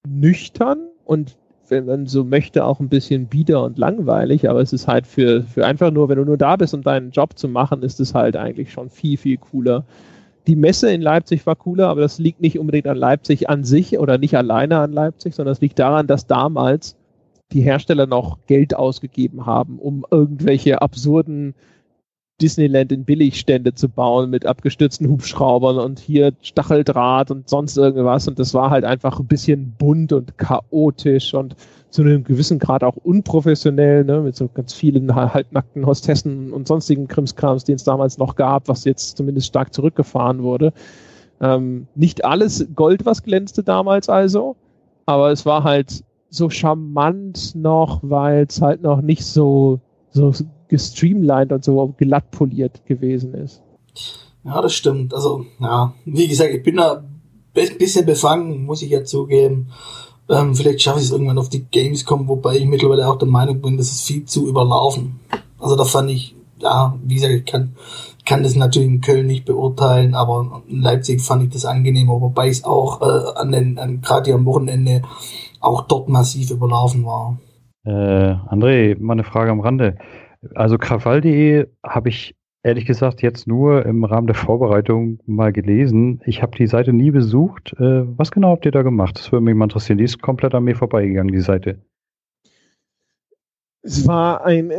nüchtern und wenn man so möchte, auch ein bisschen bieder und langweilig, aber es ist halt für, für einfach nur, wenn du nur da bist, um deinen Job zu machen, ist es halt eigentlich schon viel, viel cooler. Die Messe in Leipzig war cooler, aber das liegt nicht unbedingt an Leipzig an sich oder nicht alleine an Leipzig, sondern es liegt daran, dass damals die Hersteller noch Geld ausgegeben haben, um irgendwelche absurden Disneyland in Billigstände zu bauen mit abgestürzten Hubschraubern und hier Stacheldraht und sonst irgendwas. Und das war halt einfach ein bisschen bunt und chaotisch und zu einem gewissen Grad auch unprofessionell, ne, mit so ganz vielen halbnackten Hostessen und sonstigen Krimskrams, den es damals noch gab, was jetzt zumindest stark zurückgefahren wurde. Ähm, nicht alles Gold, was glänzte damals also, aber es war halt so charmant noch, weil es halt noch nicht so, so gestreamlined und so glatt poliert gewesen ist. Ja, das stimmt. Also, ja, wie gesagt, ich bin da ein bisschen befangen, muss ich ja zugeben. Ähm, vielleicht schaffe ich es irgendwann auf die Gamescom, wobei ich mittlerweile auch der Meinung bin, das ist viel zu überlaufen. Also da fand ich, ja, wie gesagt, ich kann, kann das natürlich in Köln nicht beurteilen, aber in Leipzig fand ich das angenehmer, wobei es auch äh, an den, an, gerade am Wochenende auch dort massiv überlaufen war. Äh, André, mal eine Frage am Rande. Also krawall.de habe ich ehrlich gesagt jetzt nur im Rahmen der Vorbereitung mal gelesen. Ich habe die Seite nie besucht. Äh, was genau habt ihr da gemacht? Das würde mich mal interessieren. Die ist komplett an mir vorbeigegangen, die Seite. Es war ein,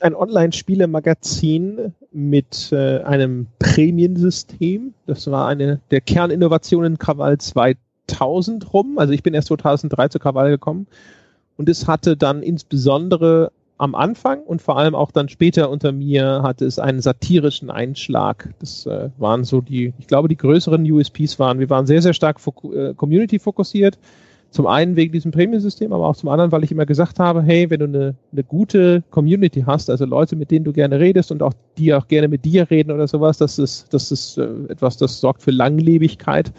ein Online-Spiele-Magazin mit äh, einem Prämiensystem. Das war eine der Kerninnovationen Krawall 2000 rum. Also ich bin erst 2003 zu Krawall gekommen. Und es hatte dann insbesondere am Anfang und vor allem auch dann später unter mir hatte es einen satirischen Einschlag. Das äh, waren so die, ich glaube, die größeren USPs waren, wir waren sehr, sehr stark äh, Community fokussiert. Zum einen wegen diesem Premium-System, aber auch zum anderen, weil ich immer gesagt habe, hey, wenn du eine, eine gute Community hast, also Leute, mit denen du gerne redest und auch die auch gerne mit dir reden oder sowas, das ist, das ist äh, etwas, das sorgt für Langlebigkeit.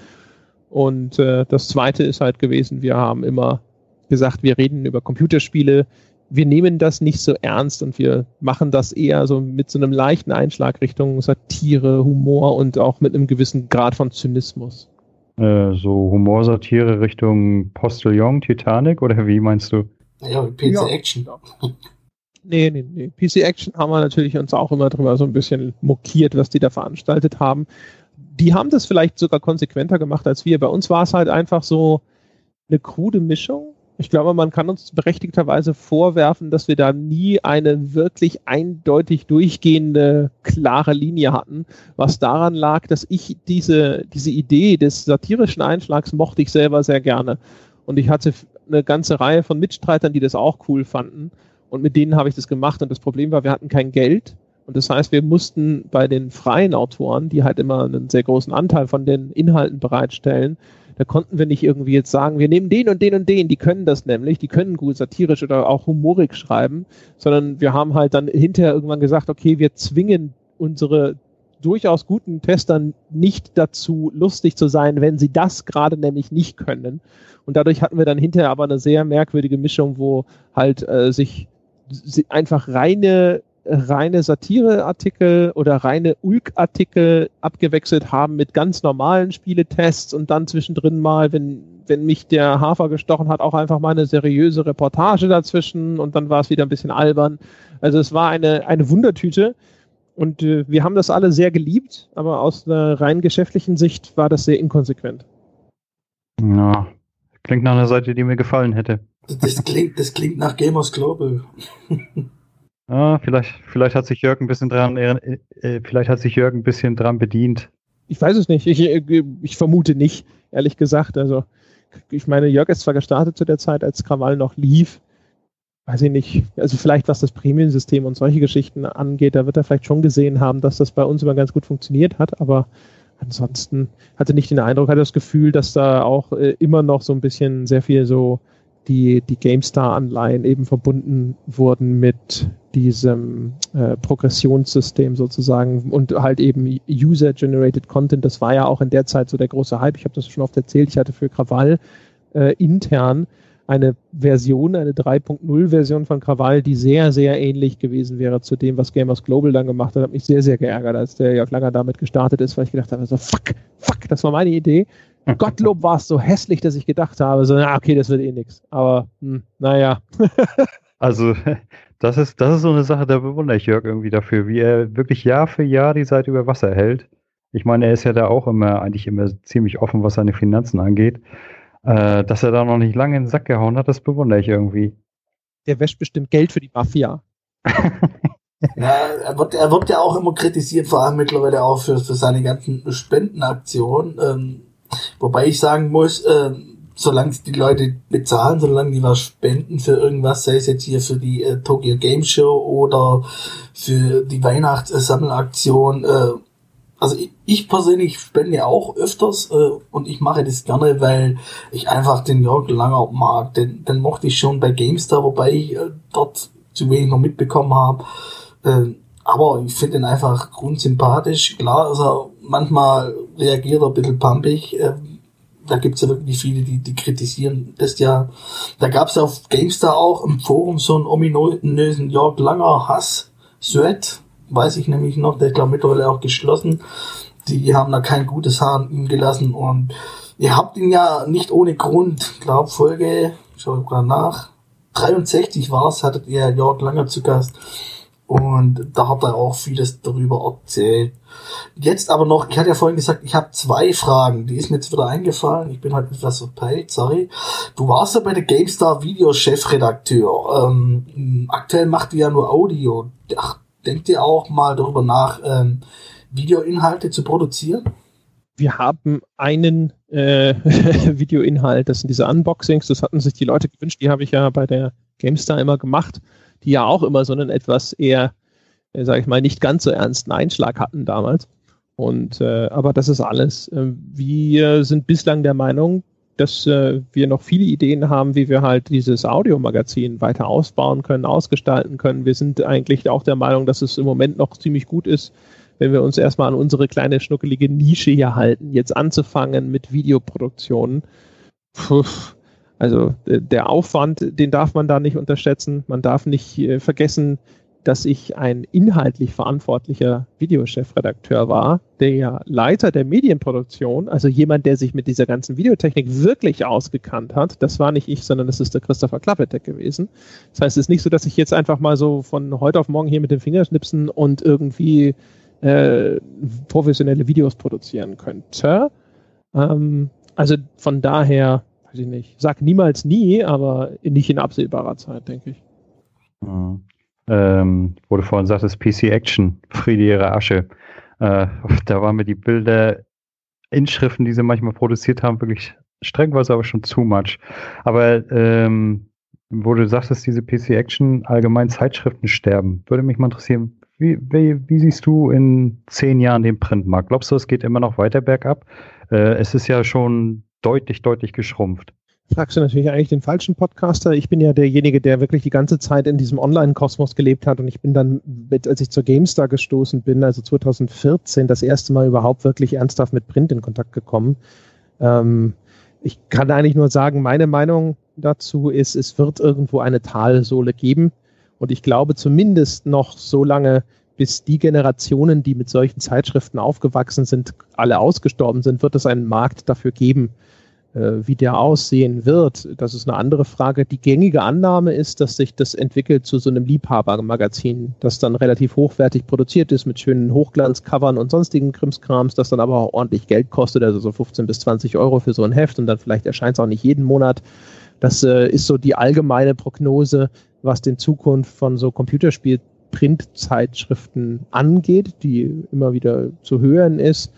Und äh, das zweite ist halt gewesen, wir haben immer gesagt, wir reden über Computerspiele, wir nehmen das nicht so ernst und wir machen das eher so mit so einem leichten Einschlag Richtung Satire, Humor und auch mit einem gewissen Grad von Zynismus. Äh, so Humorsatire Richtung Postillon, Titanic oder wie meinst du? Ja, PC ja. Action. Nee, nee, nee. PC Action haben wir natürlich uns auch immer drüber so ein bisschen mokiert, was die da veranstaltet haben. Die haben das vielleicht sogar konsequenter gemacht als wir. Bei uns war es halt einfach so eine krude Mischung ich glaube, man kann uns berechtigterweise vorwerfen, dass wir da nie eine wirklich eindeutig durchgehende, klare Linie hatten, was daran lag, dass ich diese, diese Idee des satirischen Einschlags mochte ich selber sehr gerne. Und ich hatte eine ganze Reihe von Mitstreitern, die das auch cool fanden. Und mit denen habe ich das gemacht. Und das Problem war, wir hatten kein Geld. Und das heißt, wir mussten bei den freien Autoren, die halt immer einen sehr großen Anteil von den Inhalten bereitstellen, da konnten wir nicht irgendwie jetzt sagen, wir nehmen den und den und den, die können das nämlich, die können gut satirisch oder auch humorig schreiben, sondern wir haben halt dann hinterher irgendwann gesagt, okay, wir zwingen unsere durchaus guten Testern nicht dazu, lustig zu sein, wenn sie das gerade nämlich nicht können. Und dadurch hatten wir dann hinterher aber eine sehr merkwürdige Mischung, wo halt äh, sich einfach reine reine Satireartikel oder reine Ulk-Artikel abgewechselt haben mit ganz normalen Spieletests und dann zwischendrin mal, wenn, wenn mich der Hafer gestochen hat, auch einfach mal eine seriöse Reportage dazwischen und dann war es wieder ein bisschen albern. Also es war eine, eine Wundertüte und äh, wir haben das alle sehr geliebt, aber aus einer rein geschäftlichen Sicht war das sehr inkonsequent. Ja, klingt nach einer Seite, die mir gefallen hätte. Das klingt, das klingt nach Gamers Global. Ah, vielleicht, vielleicht hat sich Jörg ein bisschen dran, äh, vielleicht hat sich Jörg ein bisschen dran bedient. Ich weiß es nicht. Ich, äh, ich vermute nicht, ehrlich gesagt. Also, ich meine, Jörg ist zwar gestartet zu der Zeit, als Krawall noch lief. Weiß ich nicht. Also, vielleicht was das Premium-System und solche Geschichten angeht, da wird er vielleicht schon gesehen haben, dass das bei uns immer ganz gut funktioniert hat. Aber ansonsten hatte nicht den Eindruck, hatte das Gefühl, dass da auch äh, immer noch so ein bisschen sehr viel so die, die GameStar-Anleihen eben verbunden wurden mit diesem äh, Progressionssystem sozusagen und halt eben User-Generated Content. Das war ja auch in der Zeit so der große Hype. Ich habe das schon oft erzählt. Ich hatte für Krawall äh, intern eine Version, eine 3.0-Version von Krawall, die sehr, sehr ähnlich gewesen wäre zu dem, was Gamers Global dann gemacht hat. Hat mich sehr, sehr geärgert, als der Jörg Langer damit gestartet ist, weil ich gedacht habe, so, fuck, fuck, das war meine Idee. Gottlob war es so hässlich, dass ich gedacht habe, so, na, okay, das wird eh nichts. Aber, hm, naja. also, das ist, das ist so eine Sache, da bewundere ich Jörg irgendwie dafür, wie er wirklich Jahr für Jahr die Seite über Wasser hält. Ich meine, er ist ja da auch immer, eigentlich immer ziemlich offen, was seine Finanzen angeht. Äh, dass er da noch nicht lange in den Sack gehauen hat, das bewundere ich irgendwie. Der wäscht bestimmt Geld für die Mafia. ja, er wird, er wird ja auch immer kritisiert, vor allem mittlerweile auch für, für seine ganzen Spendenaktionen. Ähm, Wobei ich sagen muss, äh, solange die Leute bezahlen, solange die was spenden für irgendwas, sei es jetzt hier für die äh, Tokyo Game Show oder für die Weihnachtssammelaktion, äh, also ich, ich, persönlich spende auch öfters äh, und ich mache das gerne, weil ich einfach den Jörg Langer mag. Den, den mochte ich schon bei GameStar, wobei ich äh, dort zu wenig noch mitbekommen habe. Äh, aber ich finde ihn einfach grundsympathisch. Klar, also manchmal reagiert er ein bisschen pumpig. Ähm, da gibt's ja wirklich viele, die, die kritisieren das ja. Da gab's ja auf GameStar auch im Forum so einen ominösen Jörg Langer Hass-Thread. Weiß ich nämlich noch, der ist glaube mittlerweile auch geschlossen. Die haben da kein gutes Haar an ihm gelassen und ihr habt ihn ja nicht ohne Grund, glaub Folge, schau gerade nach, 63 war's, hattet ihr Jörg Langer zu Gast und da hat er auch vieles darüber erzählt. Jetzt aber noch, ich hatte ja vorhin gesagt, ich habe zwei Fragen. Die ist mir jetzt wieder eingefallen. Ich bin halt etwas verpeilt, sorry. Du warst ja bei der GameStar Video-Chefredakteur. Ähm, aktuell macht ihr ja nur Audio. Ach, denkt ihr auch mal darüber nach, ähm, Videoinhalte zu produzieren? Wir haben einen äh, Videoinhalt, das sind diese Unboxings, das hatten sich die Leute gewünscht, die habe ich ja bei der GameStar immer gemacht die ja auch immer so einen etwas eher, äh, sage ich mal, nicht ganz so ernsten Einschlag hatten damals. Und äh, aber das ist alles. Äh, wir sind bislang der Meinung, dass äh, wir noch viele Ideen haben, wie wir halt dieses Audiomagazin weiter ausbauen können, ausgestalten können. Wir sind eigentlich auch der Meinung, dass es im Moment noch ziemlich gut ist, wenn wir uns erstmal an unsere kleine schnuckelige Nische hier halten, jetzt anzufangen mit Videoproduktionen. Also äh, der Aufwand, den darf man da nicht unterschätzen. Man darf nicht äh, vergessen, dass ich ein inhaltlich verantwortlicher Videochefredakteur war, der Leiter der Medienproduktion, also jemand, der sich mit dieser ganzen Videotechnik wirklich ausgekannt hat. Das war nicht ich, sondern das ist der Christopher Klappetek gewesen. Das heißt, es ist nicht so, dass ich jetzt einfach mal so von heute auf morgen hier mit den Fingerschnipsen und irgendwie äh, professionelle Videos produzieren könnte. Ähm, also von daher weiß ich nicht. Sag niemals nie, aber nicht in absehbarer Zeit, denke ich. Ähm, wo du vorhin sagtest, PC Action, Friede ihre Asche. Äh, da waren mir die Bilder, Inschriften, die sie manchmal produziert haben, wirklich strengweise aber schon too much. Aber ähm, wo du sagtest, diese PC Action allgemein Zeitschriften sterben, würde mich mal interessieren, wie, wie, wie, siehst du in zehn Jahren den Printmarkt? Glaubst du, es geht immer noch weiter bergab? Äh, es ist ja schon deutlich, deutlich geschrumpft. Fragst du natürlich eigentlich den falschen Podcaster. Ich bin ja derjenige, der wirklich die ganze Zeit in diesem Online-Kosmos gelebt hat und ich bin dann, mit, als ich zur GameStar gestoßen bin, also 2014, das erste Mal überhaupt wirklich ernsthaft mit Print in Kontakt gekommen. Ähm, ich kann eigentlich nur sagen, meine Meinung dazu ist, es wird irgendwo eine Talsohle geben Und ich glaube zumindest noch so lange, bis die Generationen, die mit solchen Zeitschriften aufgewachsen sind, alle ausgestorben sind, wird es einen Markt dafür geben. Äh, wie der aussehen wird, das ist eine andere Frage. Die gängige Annahme ist, dass sich das entwickelt zu so einem Liebhabermagazin, das dann relativ hochwertig produziert ist mit schönen Hochglanzcovern und sonstigen Krimskrams, das dann aber auch ordentlich Geld kostet, also so 15 bis 20 Euro für so ein Heft und dann vielleicht erscheint es auch nicht jeden Monat. Das äh, ist so die allgemeine Prognose, was den Zukunft von so Computerspiel-Printzeitschriften angeht, die immer wieder zu hören ist.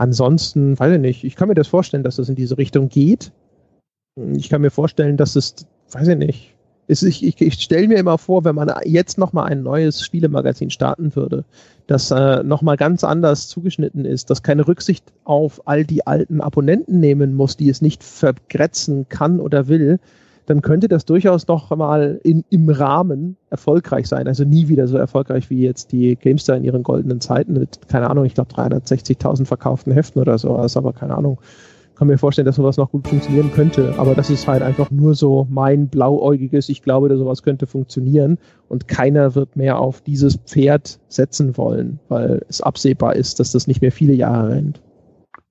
Ansonsten, weiß ich nicht, ich kann mir das vorstellen, dass das in diese Richtung geht. Ich kann mir vorstellen, dass es, weiß ich nicht, ist, ich, ich, ich stelle mir immer vor, wenn man jetzt nochmal ein neues Spielemagazin starten würde, das äh, nochmal ganz anders zugeschnitten ist, das keine Rücksicht auf all die alten Abonnenten nehmen muss, die es nicht vergrätzen kann oder will, dann könnte das durchaus noch mal in, im Rahmen erfolgreich sein. Also nie wieder so erfolgreich wie jetzt die GameStar in ihren goldenen Zeiten mit, keine Ahnung, ich glaube 360.000 verkauften Heften oder so. Also, aber keine Ahnung. Kann mir vorstellen, dass sowas noch gut funktionieren könnte. Aber das ist halt einfach nur so mein blauäugiges, ich glaube, dass sowas könnte funktionieren. Und keiner wird mehr auf dieses Pferd setzen wollen, weil es absehbar ist, dass das nicht mehr viele Jahre rennt.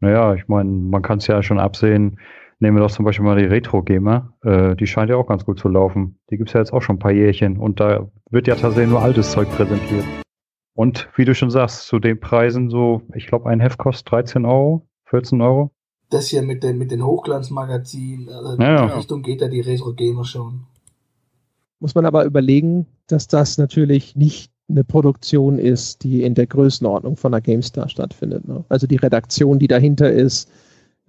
Naja, ich meine, man kann es ja schon absehen, Nehmen wir doch zum Beispiel mal die Retro-Gamer. Äh, die scheint ja auch ganz gut zu laufen. Die gibt's ja jetzt auch schon ein paar Jährchen und da wird ja tatsächlich nur altes Zeug präsentiert. Und wie du schon sagst, zu den Preisen so, ich glaube, ein Heft kostet 13 Euro, 14 Euro. Das hier mit den, mit den Hochglanzmagazinen, also in Ja, die ja. Richtung geht ja die Retro-Gamer schon. Muss man aber überlegen, dass das natürlich nicht eine Produktion ist, die in der Größenordnung von der GameStar stattfindet. Ne? Also die Redaktion, die dahinter ist,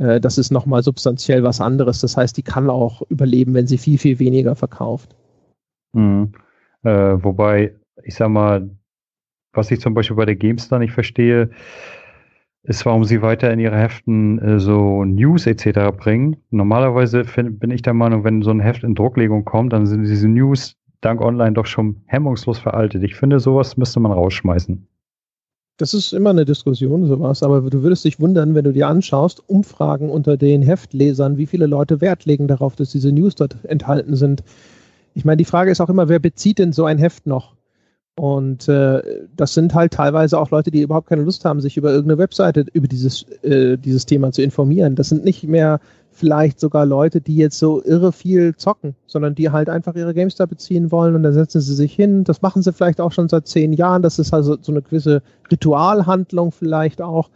äh, das ist nochmal substanziell was anderes. Das heißt, die kann auch überleben, wenn sie viel, viel weniger verkauft. Mhm. Äh, wobei, ich sag mal, was ich zum Beispiel bei der GameStar nicht verstehe, ist, warum sie weiter in ihre Heften äh, so News etc. bringen. Normalerweise find, bin ich der Meinung, wenn so ein Heft in Drucklegung kommt, dann sind diese News dank Online doch schon hemmungslos veraltet. Ich finde, sowas müsste man rausschmeißen. Das ist immer eine Diskussion, sowas, aber du würdest dich wundern, wenn du dir anschaust, Umfragen unter den Heftlesern, wie viele Leute Wert legen darauf, dass diese News dort enthalten sind. Ich meine, die Frage ist auch immer, wer bezieht denn so ein Heft noch? Und äh, das sind halt teilweise auch Leute, die überhaupt keine Lust haben, sich über irgendeine Webseite über dieses, äh, dieses Thema zu informieren. Das sind nicht mehr vielleicht sogar Leute, die jetzt so irre viel zocken, sondern die halt einfach ihre GameStar beziehen wollen und dann setzen sie sich hin. Das machen sie vielleicht auch schon seit zehn Jahren. Das ist also so eine gewisse Ritualhandlung vielleicht auch.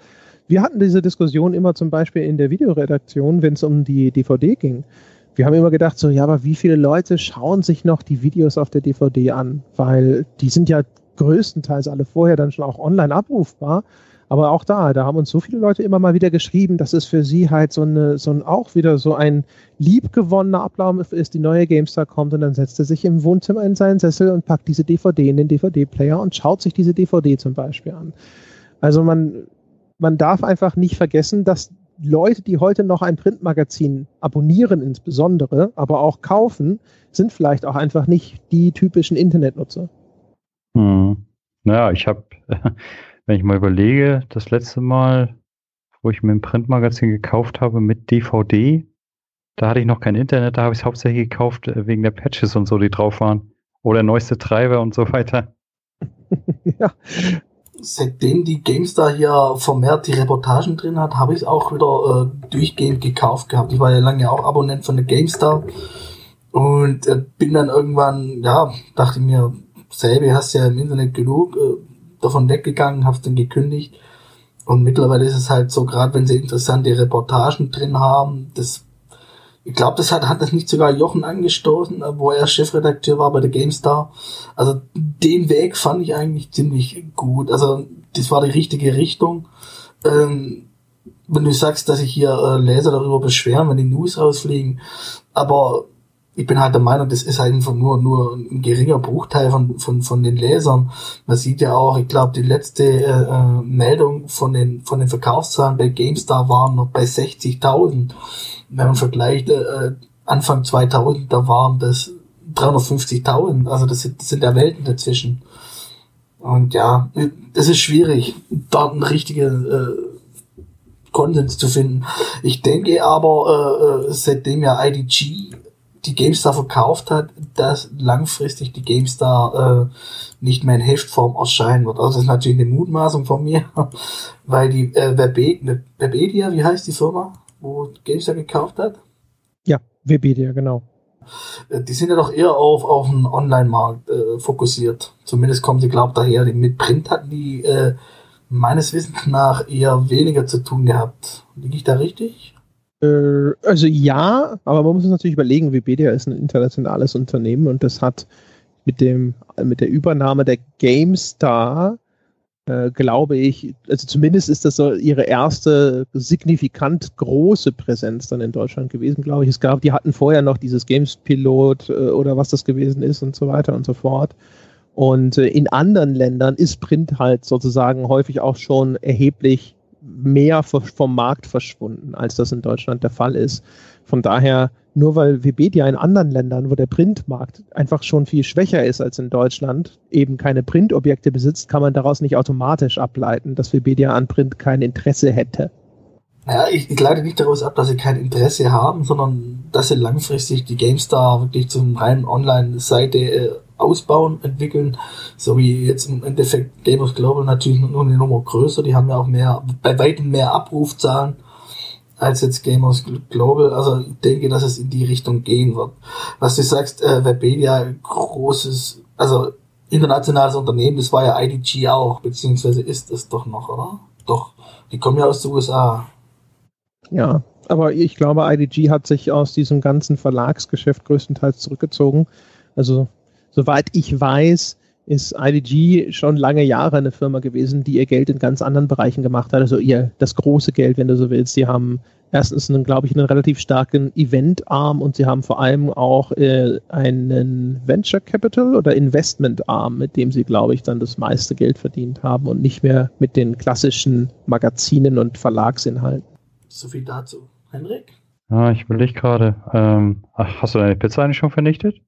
Wir hatten diese Diskussion immer zum Beispiel in der Videoredaktion, wenn es um die DVD ging. Wir haben immer gedacht, so, ja, aber wie viele Leute schauen sich noch die Videos auf der DVD an? Weil die sind ja größtenteils alle vorher dann schon auch online abrufbar. Aber auch da, da haben uns so viele Leute immer mal wieder geschrieben, dass es für sie halt so eine, so ein, auch wieder so ein liebgewonnener Ablauf ist, die neue GameStar kommt und dann setzt er sich im Wohnzimmer in seinen Sessel und packt diese DVD in den DVD-Player und schaut sich diese DVD zum Beispiel an. Also man, man darf einfach nicht vergessen, dass Leute, die heute noch ein Printmagazin abonnieren insbesondere, aber auch kaufen, sind vielleicht auch einfach nicht die typischen Internetnutzer. Hm. Naja, ich habe, wenn ich mal überlege, das letzte Mal, wo ich mir ein Printmagazin gekauft habe mit DVD, da hatte ich noch kein Internet, da habe ich es hauptsächlich gekauft äh, wegen der Patches und so, die drauf waren. Oder neueste Treiber und so weiter. ja, Seitdem die GameStar hier vermehrt die Reportagen drin hat, habe ich es auch wieder äh, durchgehend gekauft gehabt. Ich war ja lange auch Abonnent von der GameStar und äh, bin dann irgendwann, ja, dachte mir, selbe hast ja im Internet genug, äh, davon weggegangen, hab's dann gekündigt. Und mittlerweile ist es halt so, gerade wenn sie interessante Reportagen drin haben, das ich glaube, das hat, hat das nicht sogar Jochen angestoßen, wo er Chefredakteur war bei der GameStar. Also den Weg fand ich eigentlich ziemlich gut. Also das war die richtige Richtung. Ähm, wenn du sagst, dass sich hier äh, Leser darüber beschweren, wenn die News rausfliegen, aber ich bin halt der Meinung, das ist halt einfach nur, nur ein geringer Bruchteil von, von, von den Lesern. Man sieht ja auch, ich glaube, die letzte äh, äh, Meldung von den, von den Verkaufszahlen bei GameStar waren noch bei 60.000. Wenn man vergleicht, äh, Anfang 2000, da waren das 350.000. Also das sind, das sind ja Welten dazwischen. Und ja, es ist schwierig, da einen richtigen äh, Konsens zu finden. Ich denke aber, äh, äh, seitdem ja IDG die GameStar verkauft hat, dass langfristig die GameStar äh, nicht mehr in Heftform erscheinen wird. Also das ist natürlich eine Mutmaßung von mir, weil die äh, Webedia, wie heißt die Firma, wo GameStar gekauft hat? Ja, Webedia, genau. Äh, die sind ja doch eher auf, auf den Online-Markt äh, fokussiert. Zumindest kommen sie, glaube ich, daher. Mit Print hatten die äh, meines Wissens nach eher weniger zu tun gehabt. Liege ich da richtig? Äh, also ja, aber man muss es natürlich überlegen, Webedia ist ein internationales Unternehmen und das hat mit dem mit der Übernahme der GameStar äh, glaube ich, also zumindest ist das so ihre erste signifikant große Präsenz dann in Deutschland gewesen, glaube ich. Es gab, die hatten vorher noch dieses Games Pilot äh, oder was das gewesen ist und so weiter und so fort. Und äh, in anderen Ländern ist Print halt sozusagen häufig auch schon erheblich mehr vom Markt verschwunden, als das in Deutschland der Fall ist. Von daher, nur weil Webedia in anderen Ländern, wo der Printmarkt einfach schon viel schwächer ist als in Deutschland, eben keine Printobjekte besitzt, kann man daraus nicht automatisch ableiten, dass Webedia an Print kein Interesse hätte. Naja, ich, ich leite nicht daraus ab, dass sie kein Interesse haben, sondern dass sie langfristig die GameStar wirklich zum reinen Online-Seite äh, ausbauen, entwickeln, so wie jetzt im Endeffekt Gamers Global natürlich nur eine Nummer größer, die haben ja auch mehr, bei weitem mehr Abrufzahlen als jetzt Gamers Global, also ich denke, dass es in die Richtung gehen wird. Was du sagst, äh, Webedia, großes, also internationales Unternehmen, das war ja IDG auch, beziehungsweise ist es doch noch, oder? Doch, die kommen ja aus den USA. Ja, aber ich glaube, IDG hat sich aus diesem ganzen Verlagsgeschäft größtenteils zurückgezogen. Also soweit ich weiß, ist IDG schon lange Jahre eine Firma gewesen, die ihr Geld in ganz anderen Bereichen gemacht hat. Also ihr das große Geld, wenn du so willst. Sie haben erstens einen, glaube ich, einen relativ starken Event-Arm und sie haben vor allem auch äh, einen Venture Capital oder Investment-Arm, mit dem sie, glaube ich, dann das meiste Geld verdient haben und nicht mehr mit den klassischen Magazinen und Verlagsinhalten. So viel dazu. Henrik? Ah, ich will dich gerade. Ähm, hast du deine Pizza eigentlich schon vernichtet?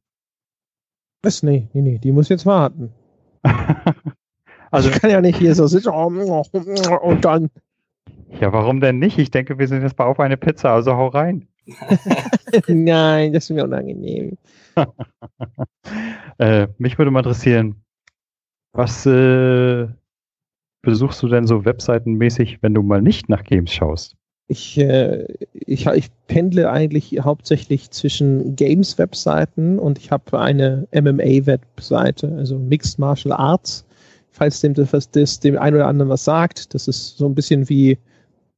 Was? Nee, nee, nee, die muss jetzt warten. also ich kann ja nicht hier so sitzen und dann. Ja, warum denn nicht? Ich denke, wir sind jetzt mal auf eine Pizza, also hau rein. Nein, das ist mir unangenehm. äh, mich würde mal interessieren, was äh, besuchst du denn so webseitenmäßig, wenn du mal nicht nach Games schaust? Ich, äh, ich, ich pendle eigentlich hauptsächlich zwischen Games-Webseiten und ich habe eine MMA-Webseite, also Mixed Martial Arts, falls dem das, das dem einen oder anderen was sagt. Das ist so ein bisschen wie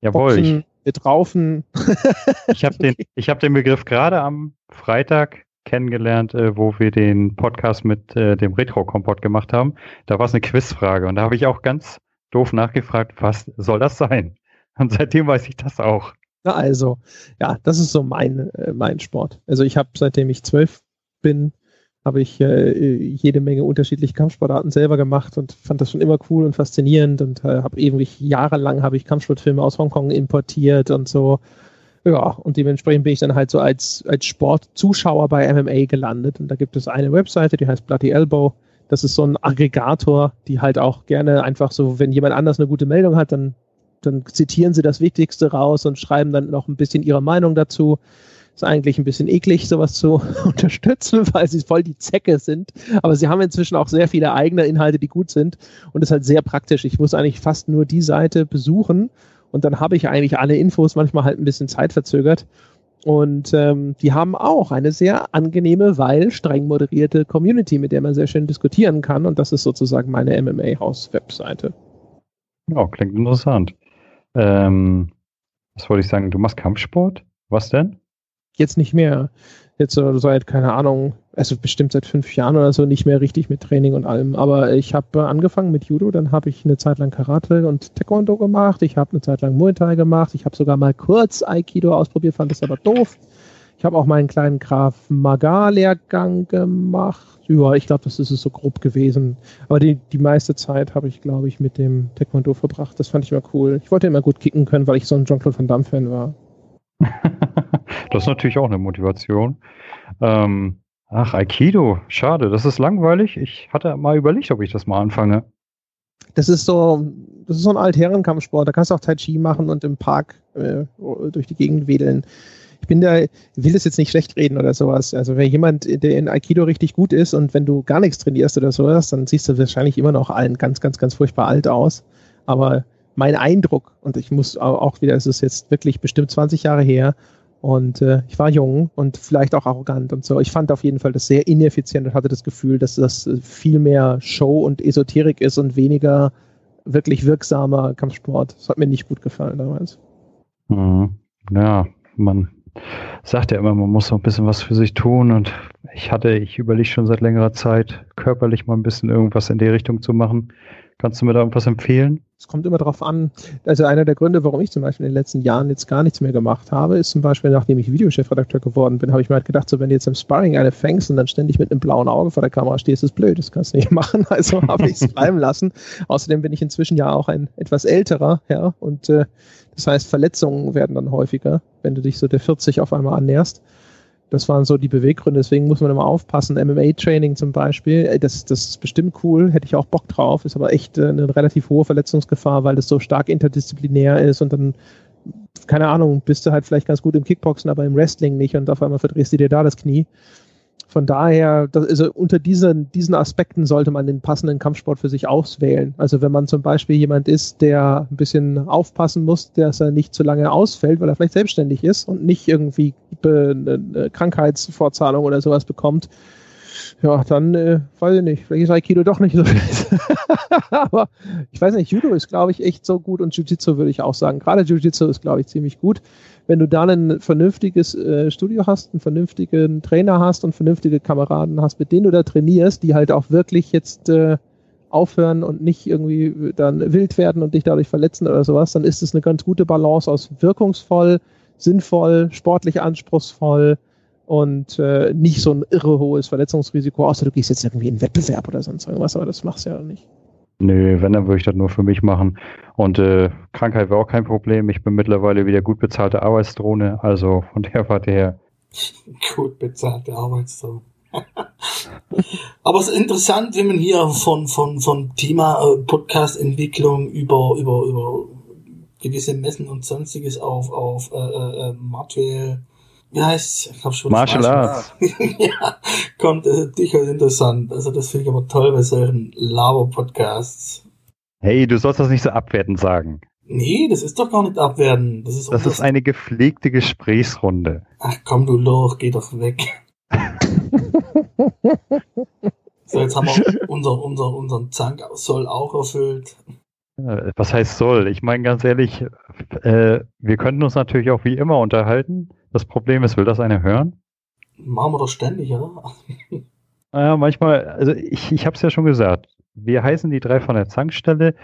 Jawohl, Boxen mit Raufen. ich habe den, hab den Begriff gerade am Freitag kennengelernt, äh, wo wir den Podcast mit äh, dem Retro-Kompott gemacht haben. Da war es eine Quizfrage und da habe ich auch ganz doof nachgefragt, was soll das sein? Und seitdem weiß ich das auch. Na also, ja, das ist so mein, äh, mein Sport. Also ich habe, seitdem ich zwölf bin, habe ich äh, jede Menge unterschiedliche Kampfsportarten selber gemacht und fand das schon immer cool und faszinierend und äh, habe ewig jahrelang habe ich Kampfsportfilme aus Hongkong importiert und so. Ja, und dementsprechend bin ich dann halt so als, als Sportzuschauer bei MMA gelandet. Und da gibt es eine Webseite, die heißt Bloody Elbow. Das ist so ein Aggregator, die halt auch gerne einfach so, wenn jemand anders eine gute Meldung hat, dann dann zitieren sie das Wichtigste raus und schreiben dann noch ein bisschen ihre Meinung dazu. Ist eigentlich ein bisschen eklig, sowas zu unterstützen, weil sie voll die Zecke sind. Aber sie haben inzwischen auch sehr viele eigene Inhalte, die gut sind. Und ist halt sehr praktisch. Ich muss eigentlich fast nur die Seite besuchen und dann habe ich eigentlich alle Infos, manchmal halt ein bisschen zeitverzögert. Und ähm, die haben auch eine sehr angenehme, weil streng moderierte Community, mit der man sehr schön diskutieren kann. Und das ist sozusagen meine MMA-Haus-Webseite. Ja, klingt interessant. Ähm, was wollte ich sagen? Du machst Kampfsport? Was denn? Jetzt nicht mehr. Jetzt so seit, keine Ahnung, also bestimmt seit fünf Jahren oder so nicht mehr richtig mit Training und allem. Aber ich habe angefangen mit Judo, dann habe ich eine Zeit lang Karate und Taekwondo gemacht. Ich habe eine Zeit lang Muay Thai gemacht. Ich habe sogar mal kurz Aikido ausprobiert, fand das aber doof. Ich habe auch meinen kleinen Graf Magar-Lehrgang gemacht. Ja, ich glaube, das ist es so grob gewesen. Aber die, die meiste Zeit habe ich, glaube ich, mit dem Taekwondo verbracht. Das fand ich immer cool. Ich wollte immer gut kicken können, weil ich so ein Jean-Claude Van Damme-Fan war. das ist natürlich auch eine Motivation. Ähm, ach, Aikido, schade, das ist langweilig. Ich hatte mal überlegt, ob ich das mal anfange. Das ist so, das ist so ein Altherrenkampfsport. Da kannst du auch Tai Chi machen und im Park äh, durch die Gegend wedeln. Ich bin da, will das jetzt nicht schlecht reden oder sowas. Also wenn jemand, der in Aikido richtig gut ist und wenn du gar nichts trainierst oder sowas, dann siehst du wahrscheinlich immer noch allen ganz, ganz, ganz furchtbar alt aus. Aber mein Eindruck, und ich muss auch wieder, es ist jetzt wirklich bestimmt 20 Jahre her, und äh, ich war jung und vielleicht auch arrogant und so. Ich fand auf jeden Fall das sehr ineffizient und hatte das Gefühl, dass das viel mehr Show und Esoterik ist und weniger wirklich wirksamer Kampfsport. Das hat mir nicht gut gefallen damals. Mhm. Ja, man sagt ja immer, man muss noch ein bisschen was für sich tun und ich hatte, ich überlege schon seit längerer Zeit, körperlich mal ein bisschen irgendwas in die Richtung zu machen. Kannst du mir da irgendwas empfehlen? Es kommt immer darauf an. Also einer der Gründe, warum ich zum Beispiel in den letzten Jahren jetzt gar nichts mehr gemacht habe, ist zum Beispiel, nachdem ich Videochefredakteur geworden bin, habe ich mir halt gedacht, so wenn du jetzt im Sparring eine fängst und dann ständig mit einem blauen Auge vor der Kamera stehst, ist blöd, das kannst du nicht machen. Also habe ich es bleiben lassen. Außerdem bin ich inzwischen ja auch ein etwas älterer, ja, und äh, das heißt, Verletzungen werden dann häufiger, wenn du dich so der 40 auf einmal annäherst. Das waren so die Beweggründe, deswegen muss man immer aufpassen. MMA-Training zum Beispiel, das, das ist bestimmt cool, hätte ich auch Bock drauf, ist aber echt äh, eine relativ hohe Verletzungsgefahr, weil das so stark interdisziplinär ist und dann, keine Ahnung, bist du halt vielleicht ganz gut im Kickboxen, aber im Wrestling nicht und auf einmal verdrehst du dir da das Knie. Von daher, das, also unter diesen, diesen Aspekten sollte man den passenden Kampfsport für sich auswählen. Also wenn man zum Beispiel jemand ist, der ein bisschen aufpassen muss, dass er nicht zu lange ausfällt, weil er vielleicht selbstständig ist und nicht irgendwie eine Krankheitsvorzahlung oder sowas bekommt, ja, dann äh, weiß ich nicht, vielleicht ist Aikido doch nicht so viel. Aber ich weiß nicht, Judo ist, glaube ich, echt so gut und Jiu-Jitsu würde ich auch sagen. Gerade Jiu-Jitsu ist, glaube ich, ziemlich gut. Wenn du da ein vernünftiges äh, Studio hast, einen vernünftigen Trainer hast und vernünftige Kameraden hast, mit denen du da trainierst, die halt auch wirklich jetzt äh, aufhören und nicht irgendwie dann wild werden und dich dadurch verletzen oder sowas, dann ist es eine ganz gute Balance aus wirkungsvoll, sinnvoll, sportlich anspruchsvoll, und äh, nicht so ein irre hohes Verletzungsrisiko, außer du gehst jetzt irgendwie in einen Wettbewerb oder sonst irgendwas, aber das machst du ja nicht. Nö, wenn, dann würde ich das nur für mich machen. Und äh, Krankheit wäre auch kein Problem. Ich bin mittlerweile wieder gut bezahlte Arbeitsdrohne, also von der Warte her. gut bezahlte Arbeitsdrohne. Aber es ist interessant, wenn man hier von, von, von Thema äh, Podcast-Entwicklung über, über, über gewisse Messen und sonstiges auf, auf äh, äh, äh Heißt ich schon Martial, Arts. ja, kommt äh, durchaus interessant. Also das finde ich aber toll bei solchen Labo-Podcasts. Hey, du sollst das nicht so abwertend sagen. Nee, das ist doch gar nicht abwertend. Das ist, das ist eine gepflegte Gesprächsrunde. Ach komm du Loch, geh doch weg. so, jetzt haben wir unseren, unseren, unseren Zank soll auch erfüllt. Was heißt soll? Ich meine ganz ehrlich, äh, wir könnten uns natürlich auch wie immer unterhalten. Das Problem ist, will das einer hören? Machen wir doch ständig, oder? Naja, manchmal, also ich, ich habe es ja schon gesagt, wir heißen die drei von der Zankstelle.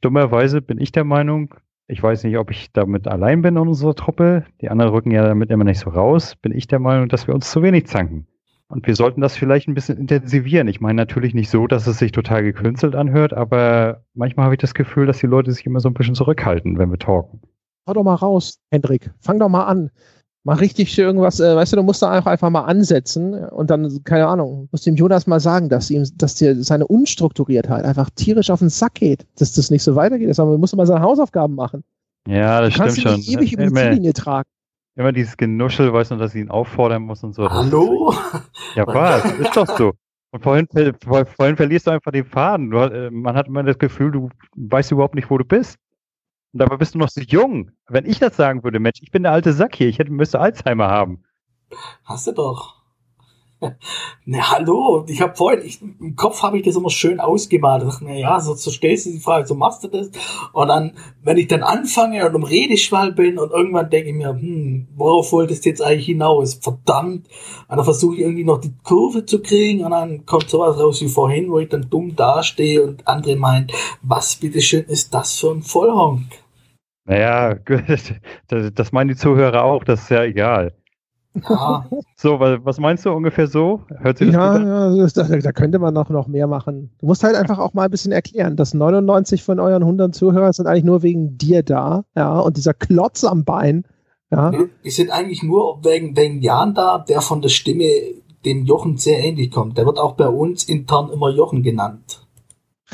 Dummerweise bin ich der Meinung, ich weiß nicht, ob ich damit allein bin in unserer Truppe, die anderen rücken ja damit immer nicht so raus, bin ich der Meinung, dass wir uns zu wenig zanken. Und wir sollten das vielleicht ein bisschen intensivieren. Ich meine natürlich nicht so, dass es sich total gekünstelt anhört, aber manchmal habe ich das Gefühl, dass die Leute sich immer so ein bisschen zurückhalten, wenn wir talken. Hau doch mal raus, Hendrik. Fang doch mal an. Mach richtig irgendwas, äh, weißt du, du musst da einfach, einfach mal ansetzen und dann, keine Ahnung, musst dem Jonas mal sagen, dass ihm, dass dir seine Unstrukturiertheit einfach tierisch auf den Sack geht, dass das nicht so weitergeht. Das musst du mal seine Hausaufgaben machen. Ja, das du stimmt schon. Nicht ewig über die Ziellinie tragen. Immer dieses Genuschel, weißt du, dass ich ihn auffordern muss und so. Hallo? Ja, was? ist doch so. Und vorhin, vorhin verlierst du einfach den Faden. Du, äh, man hat immer das Gefühl, du weißt überhaupt nicht, wo du bist. Und dabei bist du noch so jung. Wenn ich das sagen würde, Mensch, ich bin der alte Sack hier, ich hätte, müsste Alzheimer haben. Hast du doch. Na hallo, ich habe vorhin, ich, im Kopf habe ich das immer schön ausgemalt. Ich dachte, na ja, so, so stellst du die Frage, so machst du das. Und dann, wenn ich dann anfange und um Redeschwall bin und irgendwann denke ich mir, hm, worauf wolltest du jetzt eigentlich hinaus? Verdammt. Und dann versuche ich irgendwie noch die Kurve zu kriegen und dann kommt sowas raus wie vorhin, wo ich dann dumm dastehe und andere meint, was bitteschön ist das für ein Vollhonk? Naja, das, das meinen die Zuhörer auch, das ist ja egal. Ja. So, was meinst du ungefähr so? Hört sich das ja, gut an? Ja, da, da, könnte man noch, noch mehr machen. Du musst halt einfach auch mal ein bisschen erklären, dass 99 von euren 100 Zuhörern sind eigentlich nur wegen dir da, ja, und dieser Klotz am Bein, ja. Die sind eigentlich nur wegen, wegen Jan da, der von der Stimme dem Jochen sehr ähnlich kommt. Der wird auch bei uns intern immer Jochen genannt.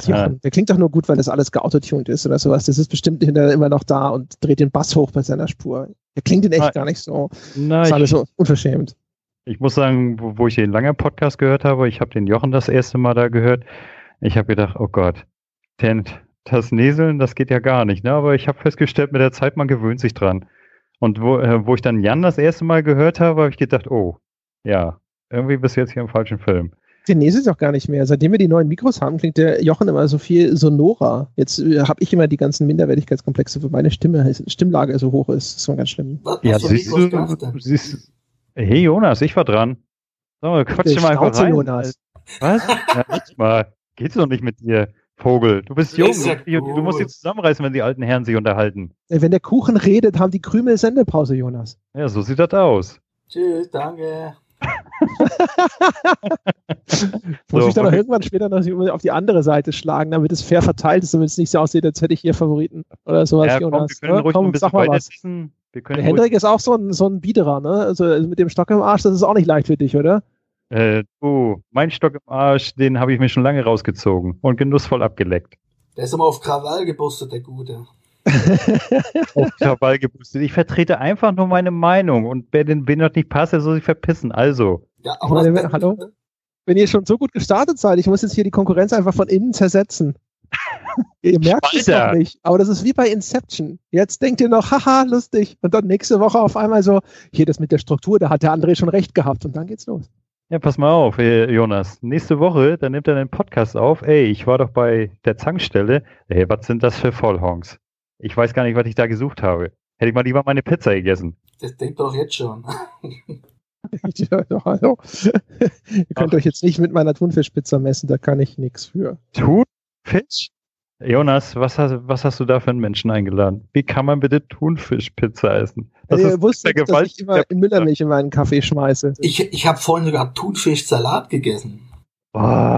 Jochen, der klingt doch nur gut, weil das alles geautotuned ist oder sowas. Das ist bestimmt hinterher immer noch da und dreht den Bass hoch bei seiner Spur. Der klingt in echt Nein. gar nicht so. Na, Das ist alles so unverschämt. ich muss sagen, wo, ich den lange Podcast gehört habe, ich habe den Jochen das erste Mal da gehört. Ich habe gedacht, oh Gott, denn das Näseln, das geht ja gar nicht. Ne? Aber ich habe festgestellt, mit der Zeit, man gewöhnt sich dran. Und wo, äh, wo ich dann Jan das erste Mal gehört habe, habe ich gedacht, oh, ja, irgendwie bist du jetzt hier im falschen Film. Der näselt doch gar nicht mehr. Seitdem wir die neuen Mikros haben, klingt der Jochen immer so viel sonorer. Jetzt äh, habe ich immer die ganzen Minderwertigkeitskomplexe, weil meine Stimme, Stimmlage so hoch ist. Das ist schon ganz schlimm. Was, Ja, was siehst du, siehst, hey Jonas, ich war dran. Sag mal, quatsch mal einfach rein. Jonas. Was? Ja, mal. Geht's doch nicht mit dir, Vogel. Du bist jung. Du, du musst dich zusammenreißen, wenn die alten Herren sich unterhalten. Wenn der Kuchen redet, haben die Krümel Sendepause, Jonas. Ja, so sieht das aus. Tschüss, danke. Muss So, ich dann okay. irgendwann später noch auf die andere Seite schlagen, damit es fair verteilt ist, damit es nicht so aussieht, als hätte ich hier Favoriten oder sowas, Ja, komm, wir können Ja, ruhig komm, noch ein bisschen sag mal weiter was. essen. Wir können Der Hendrik ist auch so ein, so ein Biederer, ne? Also also mit dem Stock im Arsch, das ist auch nicht leicht für dich, oder? Äh, du, mein Stock im Arsch, den habe ich mir schon lange rausgezogen und genussvoll abgeleckt. Der ist immer auf Krawall gebürstet, der Gute. Geboostet. Ich vertrete einfach nur meine Meinung und wer den wen das nicht passt, der soll sich verpissen. Also, Ja, Ich meine, das- hallo? Wenn ihr schon so gut gestartet seid, ich muss jetzt hier die Konkurrenz einfach von innen zersetzen. ihr merkt es noch nicht, aber das ist wie bei Inception. Jetzt denkt ihr noch, haha, lustig. Und dann nächste Woche auf einmal so, hier das mit der Struktur, da hat der André schon recht gehabt und dann geht's los. ja, pass mal auf, äh, Jonas. Nächste Woche, dann nimmt er den Podcast auf. Ey, ich war doch bei der Zankstelle. Ey, was sind das für Vollhongs? Ich weiß gar nicht, was ich da gesucht habe. Hätte ich mal lieber meine Pizza gegessen. Das denkt doch jetzt schon. Ja, doch, hallo. ihr könnt Ach. euch jetzt nicht mit meiner Thunfischpizza messen, da kann ich nichts für. Thunfisch? Jonas, was hast, was hast du da für einen Menschen eingeladen? Wie kann man bitte Thunfischpizza essen? Das ihr ist wusstet, der dass ich immer Müllermilch in meinen Kaffee schmeiße. Ich, ich habe vorhin sogar Thunfischsalat gegessen. Boah,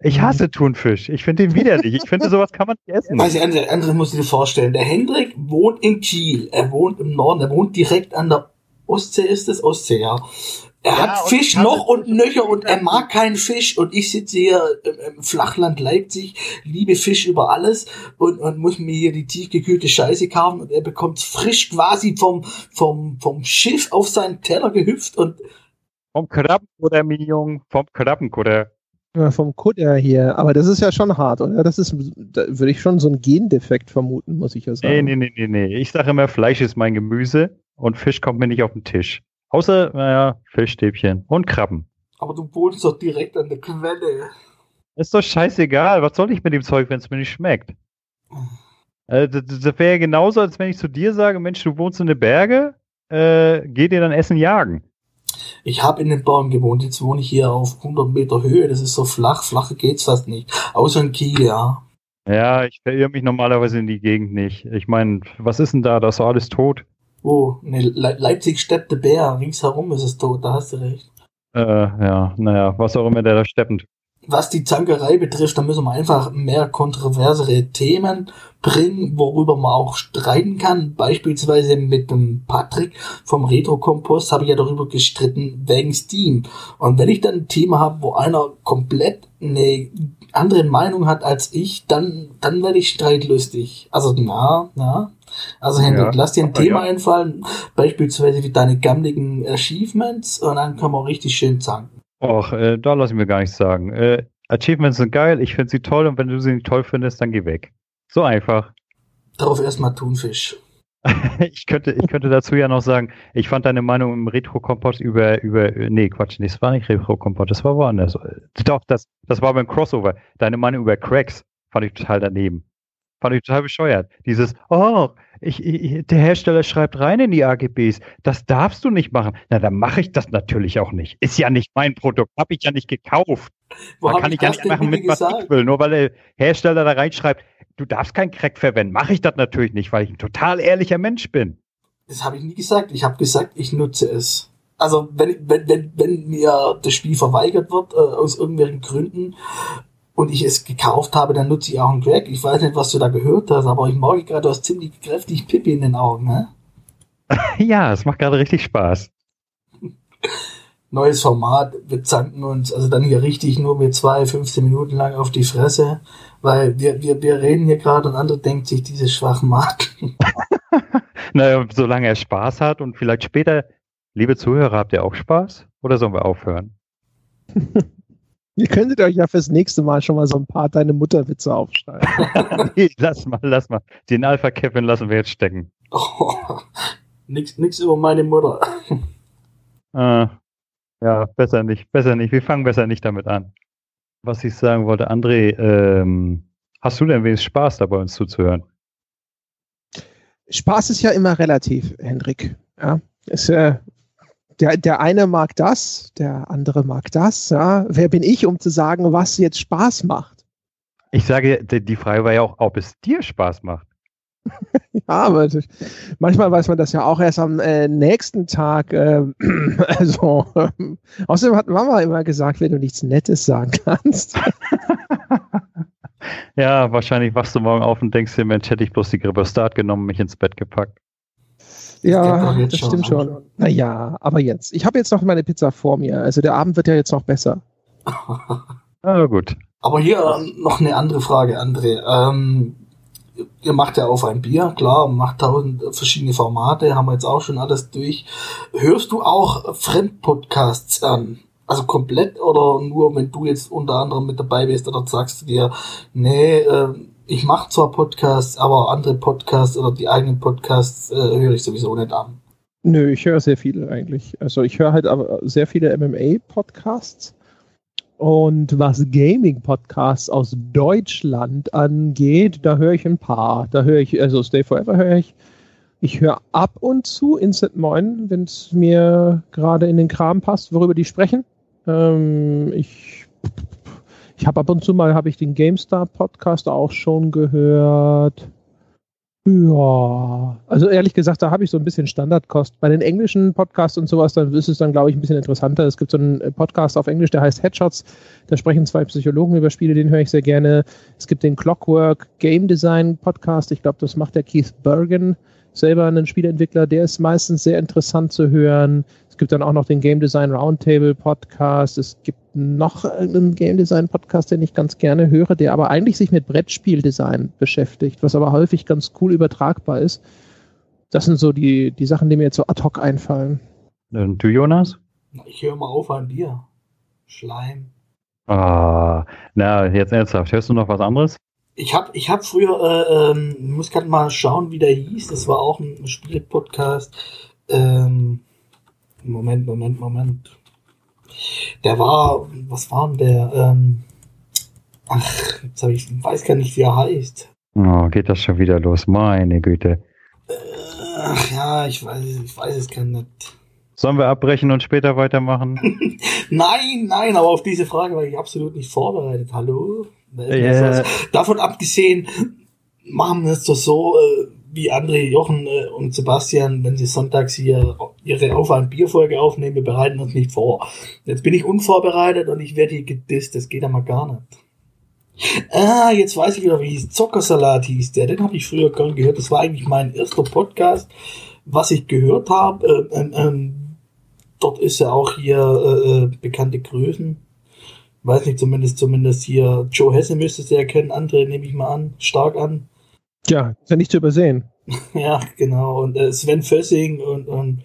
ich hasse Thunfisch. Ich finde den widerlich. Ich finde, sowas kann man nicht essen. Also, andere, andere muss ich dir vorstellen. Der Hendrik wohnt in Kiel. Er wohnt im Norden. Er wohnt direkt an der Ostsee, ist es? Ostsee, ja. Er Ja, hat Fisch noch und nöcher und er mag keinen Fisch und ich sitze hier im, im Flachland Leipzig, liebe Fisch über alles und, und muss mir hier die tiefgekühlte Scheiße kaufen und er bekommt frisch quasi vom, vom, vom Schiff auf seinen Teller gehüpft und Vom Krabbenkutter, Minion, vom Krabbenkutter. Ja, vom Kutter hier. Aber das ist ja schon hart, oder? Das ist, da würde ich schon so einen Gendefekt vermuten, muss ich ja sagen. Nee, nee, nee, nee, nee. Ich sage immer, Fleisch ist mein Gemüse und Fisch kommt mir nicht auf den Tisch. Außer, naja, Fischstäbchen und Krabben. aber du wohnst doch direkt an der Quelle. Ist doch scheißegal. Was soll ich mit dem Zeug, wenn es mir nicht schmeckt? Äh, das das wäre ja genauso, als wenn ich zu dir sage, Mensch, du wohnst in den Berge, äh, geh dir dann Essen jagen. Ich habe in den Bergen gewohnt, jetzt wohne ich hier auf 100 Meter Höhe, das ist so flach, flacher geht's fast nicht. Außer in Kiel, ja. Ja, ich verirre mich normalerweise in die Gegend nicht. Ich meine, was ist denn da? Da ist alles tot. Oh, ne, Le Leipzig steppte Bär, ringsherum ist es tot, da hast du recht. Äh, ja, naja, was auch immer der da steppend. Was die Zankerei betrifft, da müssen wir einfach mehr kontroversere Themen bringen, worüber man auch streiten kann. Beispielsweise mit dem Patrick vom Retro-Kompost habe ich ja darüber gestritten wegen Steam. Und wenn ich dann ein Thema habe, wo einer komplett eine andere Meinung hat als ich, dann, dann werde ich streitlustig. Also, na, na. Also, Hendrik, Ja, lass dir ein Thema ja. einfallen, beispielsweise wie deine gammeligen Achievements, und dann können wir richtig schön zanken. Och, äh, da lass ich mir gar nichts sagen. Äh, Achievements sind geil, ich finde sie toll und wenn du sie nicht toll findest, dann geh weg. So einfach. Darauf erstmal Thunfisch. Ich könnte, ich könnte dazu ja noch sagen, ich fand deine Meinung im Retro-Kompott über, über, nee, Quatsch, nee, es war nicht Retro-Kompott, das war woanders. Doch, das, das war beim Crossover. Deine Meinung über Cracks fand ich total daneben. Fand ich total bescheuert. Dieses, oh, ich, ich, der Hersteller schreibt rein in die AGBs, das darfst du nicht machen. Na, dann mache ich das natürlich auch nicht. Ist ja nicht mein Produkt, habe ich ja nicht gekauft. Wo Da kann ich ja nicht machen mit, was ich will. Nur weil der Hersteller da reinschreibt, du darfst keinen Crack verwenden, mache ich das natürlich nicht, weil ich ein total ehrlicher Mensch bin. Das habe ich nie gesagt. Ich habe gesagt, ich nutze es. Also wenn, wenn, wenn, wenn mir das Spiel verweigert wird, äh, aus irgendwelchen Gründen, und ich es gekauft habe, dann nutze ich auch einen Crack. Ich weiß nicht, was du da gehört hast, aber ich merke gerade, du hast ziemlich kräftig Pipi in den Augen, ne? Ja, es macht gerade richtig Spaß. neues Format. Wir zanken uns also dann hier richtig nur mit zwei, 15 Minuten lang auf die Fresse, weil wir, wir, wir reden hier gerade und andere denkt sich, diese schwachen Maten. naja, solange er Spaß hat und vielleicht später, liebe Zuhörer, habt ihr auch Spaß? Oder sollen wir aufhören? Ihr könntet euch ja fürs nächste Mal schon mal so ein paar deine Mutterwitze aufschreiben. nee, lass mal, lass mal. Den Alpha Kevin lassen wir jetzt stecken. Oh, nix, nix über meine Mutter. äh, ja, besser nicht, besser nicht. Wir fangen besser nicht damit an. Was ich sagen wollte, André, ähm, hast du denn wenigstens Spaß dabei, uns zuzuhören? Spaß ist ja immer relativ, Hendrik. Ja, ist, äh, der, der eine mag das, der andere mag das. Ja. Wer bin ich, um zu sagen, was jetzt Spaß macht? Ich sage, die Frage war ja auch, ob es dir Spaß macht. ja, aber manchmal weiß man das ja auch erst am äh, nächsten Tag. Äh, also, äh, außerdem hat Mama immer gesagt, wenn du nichts Nettes sagen kannst. ja, wahrscheinlich wachst du morgen auf und denkst dir, Mensch, hätte ich bloß die Grippe Start genommen, mich ins Bett gepackt. Ja, das stimmt schon. Naja, aber jetzt. Ich habe jetzt noch meine Pizza vor mir. Also der Abend wird ja jetzt noch besser. ah, gut. Aber hier noch eine andere Frage, André. Ähm, ihr macht ja auf ein Bier, klar, macht tausend verschiedene Formate, haben wir jetzt auch schon alles durch. Hörst du auch Fremdpodcasts an? Also komplett oder nur, wenn du jetzt unter anderem mit dabei bist oder sagst du dir, nee, äh, ich mache zwar Podcasts, aber andere Podcasts oder die eigenen Podcasts äh, höre ich sowieso nicht an. Nö, ich höre sehr viele eigentlich. Also ich höre halt aber sehr viele MMA-Podcasts. Und was Gaming-Podcasts aus Deutschland angeht, da höre ich ein paar. Da höre ich, also Stay Forever höre ich. Ich höre ab und zu Instant Moin, wenn es mir gerade in den Kram passt, worüber die sprechen. Ähm, ich ich habe ab und zu mal habe ich den GameStar Podcast auch schon gehört. Ja, also ehrlich gesagt, da habe ich so ein bisschen Standardkost. Bei den englischen Podcasts und sowas, dann ist es dann, glaube ich, ein bisschen interessanter. Es gibt so einen Podcast auf Englisch, der heißt Headshots. Da sprechen zwei Psychologen über Spiele, den höre ich sehr gerne. Es gibt den Clockwork Game Design Podcast. Ich glaube, das macht der Keith Bergen selber ein Spieleentwickler, der ist meistens sehr interessant zu hören. Es gibt dann auch noch den Game Design Roundtable Podcast. Es gibt noch einen Game Design Podcast, den ich ganz gerne höre, der aber eigentlich sich mit Brettspieldesign beschäftigt, was aber häufig ganz cool übertragbar ist. Das sind so die, die Sachen, die mir jetzt so ad hoc einfallen. Und du, Jonas? Ich höre mal auf ein Bier. Schleim. Ah, na, jetzt ernsthaft. Hörst du noch was anderes? Ich habe ich hab früher, äh, ähm, muss gerade mal schauen, wie der hieß. Das war auch ein Spielpodcast. Ähm, Moment, Moment, Moment. Der war, was war denn der? Ähm, ach, jetzt hab ich, weiß gar nicht, wie er heißt. Oh, geht das schon wieder los? Meine Güte. Äh, ach ja, ich weiß, ich weiß es gar nicht. Sollen wir abbrechen und später weitermachen? nein, nein, aber auf diese Frage war ich absolut nicht vorbereitet. Hallo? Yeah. Davon abgesehen, machen wir es doch so, äh, wie André, Jochen äh, und Sebastian, wenn sie sonntags hier ihre Auf ein Bierfolge aufnehmen, wir bereiten uns nicht vor. Jetzt bin ich unvorbereitet und ich werde hier gedisst, das geht aber gar nicht. Ah, jetzt weiß ich wieder, wie hieß Zockersalat hieß der. Den habe ich früher gern gehört. Das war eigentlich mein erster Podcast, was ich gehört habe. Ähm, ähm, dort ist ja auch hier äh, äh bekannte Größen weiß nicht, zumindest, zumindest hier Joe Hesse müsstest du ja kennen, andere nehme ich mal an, stark an. Ja, ist ja nicht zu übersehen. ja, genau. Und äh, Sven Fössing und, und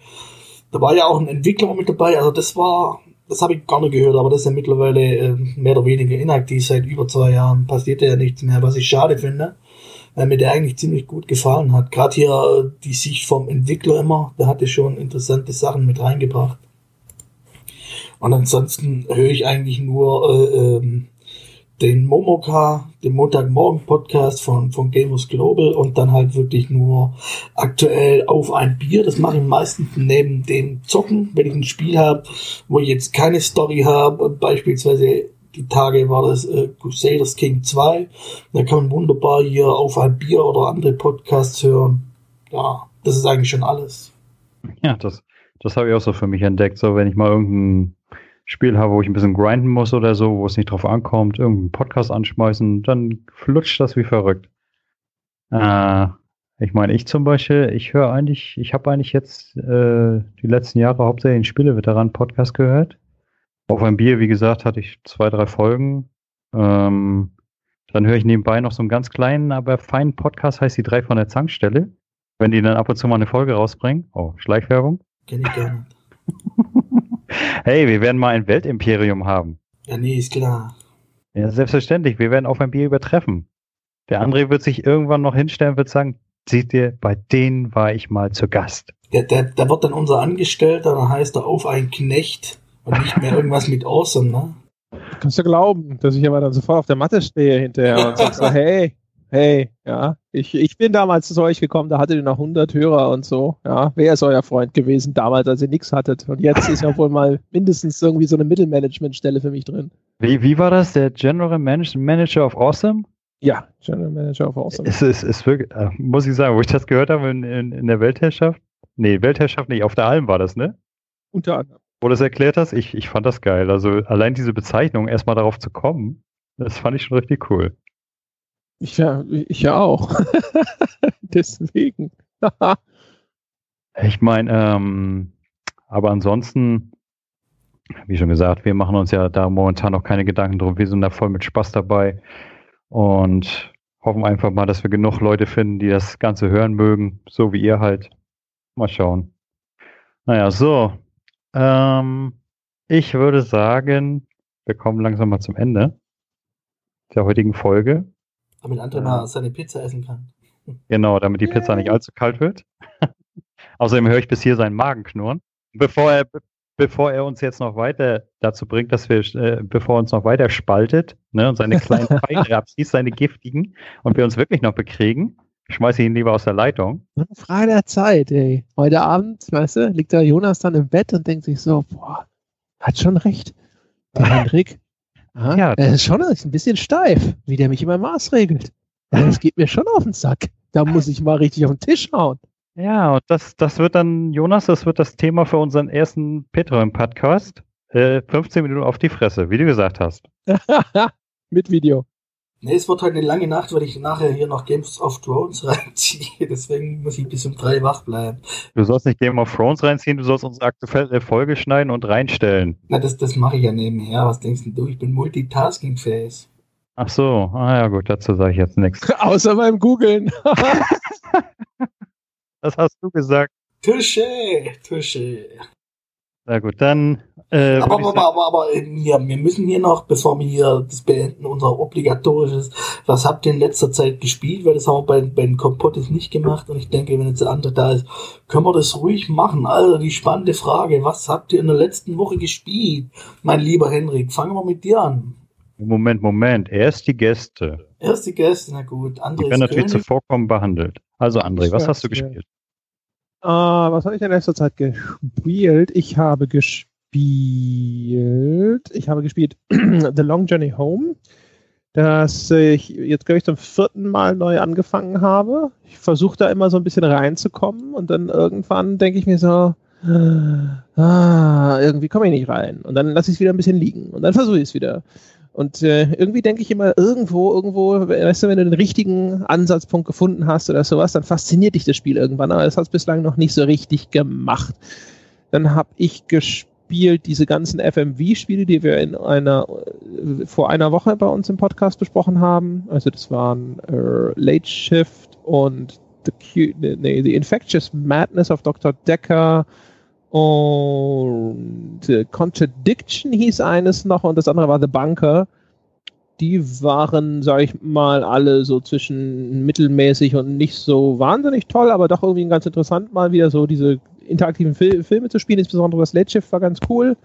da war ja auch ein Entwickler mit dabei. Also das war, das habe ich gar nicht gehört, aber das ist ja mittlerweile äh, mehr oder weniger inaktiv. Seit über zwei Jahren passiert ja nichts mehr, was ich schade finde, weil mir der eigentlich ziemlich gut gefallen hat. Gerade hier äh, die Sicht vom Entwickler immer, der hatte schon interessante Sachen mit reingebracht. Und ansonsten höre ich eigentlich nur äh, ähm, den Momoka, den Montagmorgen-Podcast von, von Gamers Global und dann halt wirklich nur aktuell auf ein Bier. Das mache ich meistens neben dem Zocken, wenn ich ein Spiel habe, wo ich jetzt keine Story habe. Beispielsweise die Tage war das äh, Crusaders King 2. Da kann man wunderbar hier auf ein Bier oder andere Podcasts hören. Ja, das ist eigentlich schon alles. Ja, das, das habe ich auch so für mich entdeckt. So, wenn ich mal irgendein Spiel habe, wo ich ein bisschen grinden muss oder so, wo es nicht drauf ankommt, irgendeinen Podcast anschmeißen, dann flutscht das wie verrückt. Äh, Ich meine, ich zum Beispiel, ich höre eigentlich, ich habe eigentlich jetzt äh, die letzten Jahre hauptsächlich den Spieleveteran-Podcast gehört. Auf ein Bier, wie gesagt, hatte ich zwei, drei Folgen. Ähm, dann höre ich nebenbei noch so einen ganz kleinen, aber feinen Podcast, heißt die drei von der Zankstelle. Wenn die dann ab und zu mal eine Folge rausbringen. Oh, Schleichwerbung. Kenn ich gerne. hey, wir werden mal ein Weltimperium haben. Ja, nee, ist klar. Ja, selbstverständlich. Wir werden auf ein Bier übertreffen. Der André wird sich irgendwann noch hinstellen und wird sagen, seht ihr, bei denen war ich mal zu Gast. Der, der, der wird dann unser Angestellter, dann heißt er auf ein Knecht und nicht mehr irgendwas mit Awesome, ne? Kannst du glauben, dass ich aber dann sofort auf der Matte stehe hinterher und sag so, hey, hey, ja, ich, ich bin damals zu euch gekommen, da hattet ihr noch 100 Hörer und so, ja, wer ist euer Freund gewesen damals, als ihr nichts hattet und jetzt ist ja wohl mal mindestens irgendwie so eine Mittelmanagementstelle für mich drin. Wie, wie war das, der General Manager of Awesome? Ja, General Manager of Awesome. Es ist, ist wirklich, äh, muss ich sagen, wo ich das gehört habe in, in, in der Weltherrschaft, nee, Weltherrschaft nicht, auf der Alm war das, ne? Unter anderem. Wo du das erklärt hast, ich, ich fand das geil. Also allein diese Bezeichnung, erstmal darauf zu kommen, das fand ich schon richtig cool. Ich ja, ich ja auch. Deswegen. ich meine, ähm, aber ansonsten, wie schon gesagt, wir machen uns ja da momentan noch keine Gedanken drum. Wir sind da voll mit Spaß dabei und hoffen einfach mal, dass wir genug Leute finden, die das Ganze hören mögen, so wie ihr halt. Mal schauen. Naja, so. Ähm, ich würde sagen, wir kommen langsam mal zum Ende der heutigen Folge. Damit André mal seine Pizza essen kann. Genau, damit die Pizza nicht allzu kalt wird. Außerdem höre ich bis hier seinen Magen knurren. Bevor er, bevor er uns jetzt noch weiter dazu bringt, dass wir, äh, bevor er uns noch weiter spaltet ne, und seine kleinen Pfeile abschießt, seine giftigen, und wir uns wirklich noch bekriegen, schmeiße ich ihn lieber aus der Leitung. Frage der Zeit, ey. Heute Abend, weißt du, liegt da Jonas dann im Bett und denkt sich so, boah, hat schon recht. Der Hendrik, ja, er ist schon ein bisschen steif, wie der mich immer Maß regelt. Das geht mir schon auf den Sack. Da muss ich mal richtig auf den Tisch hauen. Ja, und das, das wird dann, Jonas, das wird das Thema für unseren ersten Patreon-Podcast. Äh, 15 Minuten auf die Fresse, wie du gesagt hast. Mit Video. Nee, es wird heute eine lange Nacht, weil ich nachher hier noch Games of Thrones reinziehe. Deswegen muss ich bis um drei wach bleiben. Du sollst nicht Game of Thrones reinziehen, du sollst unsere aktuelle Folge schneiden und reinstellen. Na, das, das mache ich ja nebenher. Was denkst du? Ich bin multitasking-fähig. Ach so, ah ja gut, dazu sage ich jetzt nichts. Außer beim Googlen. das hast du gesagt. Touché, touché. Na gut, dann. Äh, aber, aber, aber, aber, aber ja, wir müssen hier noch, bevor wir hier das beenden, unser obligatorisches, was habt ihr in letzter Zeit gespielt? Weil das haben wir bei, bei den Kompottes nicht gemacht und ich denke, wenn jetzt der andere da ist, können wir das ruhig machen. Also die spannende Frage, was habt ihr in der letzten Woche gespielt? Mein lieber Henrik, fangen wir mit dir an. Moment, Moment, erst die Gäste. Erst die Gäste, na gut. André die werden natürlich zuvorkommen behandelt. Also André, was hast du gespielt? Uh, was habe ich in letzter Zeit gespielt? Ich habe gespielt. Ich habe gespielt The Long Journey Home, das ich jetzt, glaube ich, zum vierten Mal neu angefangen habe. Ich versuche da immer so ein bisschen reinzukommen und dann irgendwann denke ich mir so, ah, irgendwie komme ich nicht rein. Und dann lasse ich es wieder ein bisschen liegen und dann versuche ich es wieder. Und äh, irgendwie denke ich immer, irgendwo, irgendwo, weißt du, wenn du den richtigen Ansatzpunkt gefunden hast oder sowas, dann fasziniert dich das Spiel irgendwann, aber das hat es bislang noch nicht so richtig gemacht. Dann habe ich gespielt diese ganzen FMV-Spiele, die wir in einer äh, vor einer Woche bei uns im Podcast besprochen haben. Also das waren äh, Late Shift und The, nee, The Infectious Madness of Dr. Decker, und äh, Contradiction hieß eines noch und das andere war The Bunker. Die waren, sag ich mal, alle so zwischen mittelmäßig und nicht so wahnsinnig toll, aber doch irgendwie ganz interessant, mal wieder so diese interaktiven Fil Filme zu spielen. Insbesondere das Shift war ganz cool.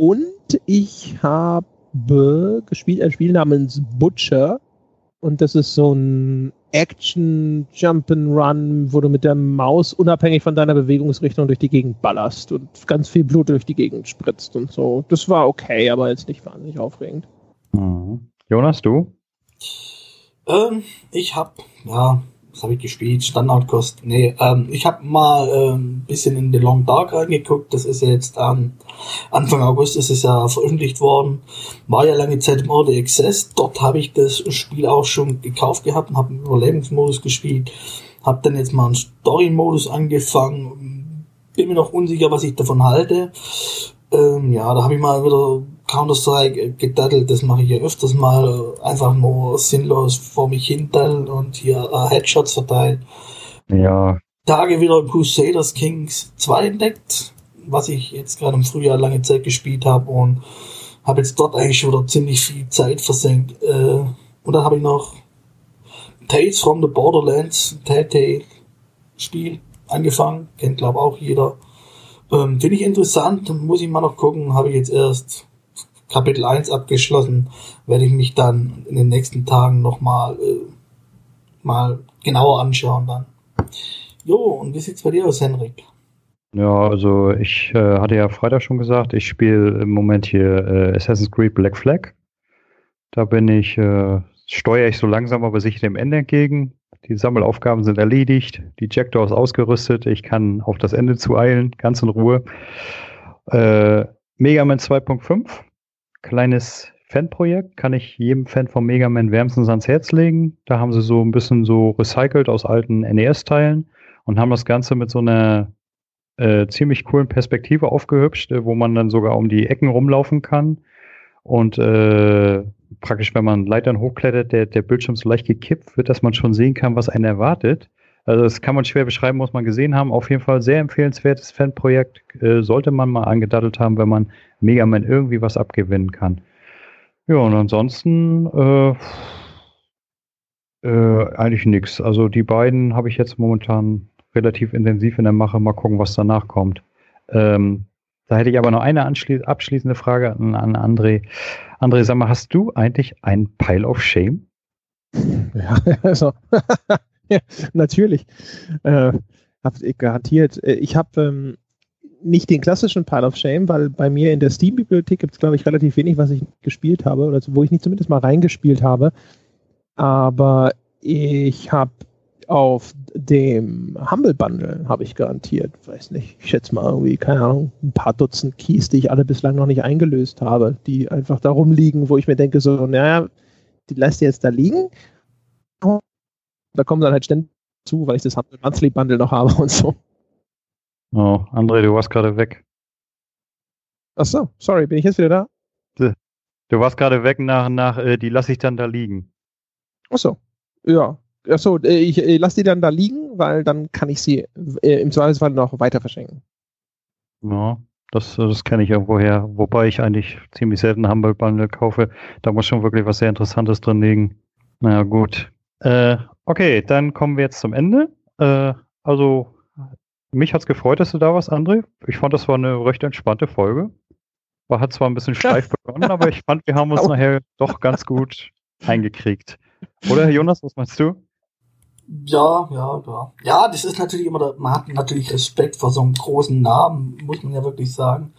Und ich habe gespielt ein Spiel namens Butcher. Und das ist so ein Action Jump'n'Run, wo du mit der Maus unabhängig von deiner Bewegungsrichtung durch die Gegend ballerst und ganz viel Blut durch die Gegend spritzt und so. Das war okay, aber jetzt nicht wahnsinnig aufregend. Mhm. Jonas, du? Ähm, ich hab, ja, was habe ich gespielt? Standardkost. Nee, ähm, ich habe mal ein ähm, bisschen in The Long Dark reingeguckt. Das ist ja jetzt ähm, Anfang August ist es ja veröffentlicht worden. War ja lange Zeit im Early Access. Dort habe ich das Spiel auch schon gekauft gehabt und habe im Überlebensmodus gespielt. Hab dann jetzt mal einen Story-Modus angefangen. Bin mir noch unsicher, was ich davon halte. Ähm, ja, da habe ich mal wieder Counter-Strike gedaddelt. Das mache ich ja öfters mal. Einfach nur sinnlos vor mich hin und hier äh, Headshots verteilen. Ja. Tage wieder Crusaders Kings 2 entdeckt, was ich jetzt gerade im Frühjahr lange Zeit gespielt habe und habe jetzt dort eigentlich schon wieder ziemlich viel Zeit versenkt. Äh, und dann habe ich noch Tales from the Borderlands, Telltale Spiel angefangen, kennt glaube auch jeder. Ähm, Finde ich interessant, muss ich mal noch gucken, habe ich jetzt erst Kapitel 1 abgeschlossen, werde ich mich dann in den nächsten Tagen nochmal äh, mal genauer anschauen dann. Jo, und wie sieht's bei dir aus, Henrik? Ja, also ich äh, hatte ja Freitag schon gesagt, ich spiele im Moment hier äh, Assassin's Creed Black Flag. Da bin ich, äh, steuere ich so langsam aber sicher dem Ende entgegen. Die Sammelaufgaben sind erledigt, die Jackdaw ist ausgerüstet, ich kann auf das Ende zueilen, ganz in Ruhe. Äh, Mega Man 2.5, kleines Fanprojekt, kann ich jedem Fan von Mega Man wärmstens ans Herz legen. Da haben sie so ein bisschen so recycelt aus alten NES-Teilen und haben das Ganze mit so einer äh, ziemlich coolen Perspektive aufgehübscht, äh, wo man dann sogar um die Ecken rumlaufen kann. Und äh, praktisch, wenn man Leitern hochklettert, der, der Bildschirm so leicht gekippt wird, dass man schon sehen kann, was einen erwartet. Also das kann man schwer beschreiben, muss man gesehen haben. Auf jeden Fall sehr empfehlenswertes Fanprojekt. Äh, sollte man mal angedattelt haben, wenn man Mega Man irgendwie was abgewinnen kann. Ja, und ansonsten äh, äh, eigentlich nichts. Also die beiden habe ich jetzt momentan relativ intensiv in der Mache. Mal gucken, was danach kommt. Ähm, da hätte ich aber noch eine abschließende Frage an, an André. André, sag mal, hast du eigentlich ein Pile of Shame? Ja, also, natürlich. Äh, ihr garantiert. Äh, ich habe ähm, nicht den klassischen Pile of Shame, weil bei mir in der Steam-Bibliothek gibt es, glaube ich, relativ wenig, was ich gespielt habe, oder wo ich nicht zumindest mal reingespielt habe. Aber ich habe auf dem Humble Bundle habe ich garantiert, weiß nicht, ich schätze mal irgendwie, keine Ahnung, ein paar Dutzend Keys, die ich alle bislang noch nicht eingelöst habe, die einfach da rumliegen, wo ich mir denke, so, naja, die lässt ihr jetzt da liegen. Da kommen dann halt ständig zu, weil ich das Monthly Bundle noch habe und so. Oh, André, du warst gerade weg. Ach so, sorry, bin ich jetzt wieder da? Du warst gerade weg nach, nach äh, die lasse ich dann da liegen. Ach so, ja, Achso, äh, ich, ich lasse die dann da liegen, weil dann kann ich sie äh, im Zweifelsfall noch weiter verschenken. Ja, das, das kenne ich irgendwoher. Wobei ich eigentlich ziemlich selten Humble Bundle kaufe. Da muss schon wirklich was sehr Interessantes drin liegen. Naja, gut. Äh, okay, dann kommen wir jetzt zum Ende. Äh, also, mich hat es gefreut, dass du da warst, André. Ich fand, das war eine recht entspannte Folge. War hat zwar ein bisschen steif begonnen, aber ich fand, wir haben uns nachher doch ganz gut eingekriegt. Oder, Herr Jonas, was meinst du? Ja, ja, ja. Ja, das ist natürlich immer, man hat natürlich Respekt vor so einem großen Namen, muss man ja wirklich sagen.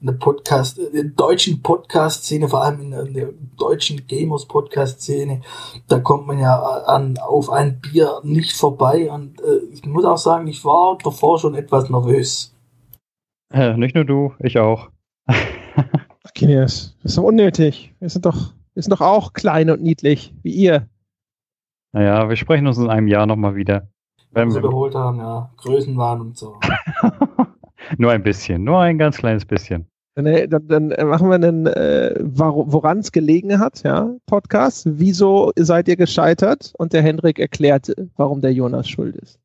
In der Podcast, in der deutschen Podcast-Szene, vor allem in der, in der deutschen Gamers-Podcast-Szene, da kommt man ja an, auf ein Bier nicht vorbei. Und äh, ich muss auch sagen, ich war davor schon etwas nervös. Ja, nicht nur du, ich auch. Okay, das ist doch unnötig. Wir sind doch, wir sind doch auch klein und niedlich, wie ihr. Naja, wir sprechen uns in einem Jahr nochmal wieder. Wenn wir überholt haben, ja. Größenwahn und so. nur ein bisschen, nur ein ganz kleines bisschen. Dann, äh, dann, dann äh, machen wir einen, äh, woran es gelegen hat, ja, Podcast. Wieso seid ihr gescheitert? Und der Hendrik erklärt, warum der Jonas schuld ist.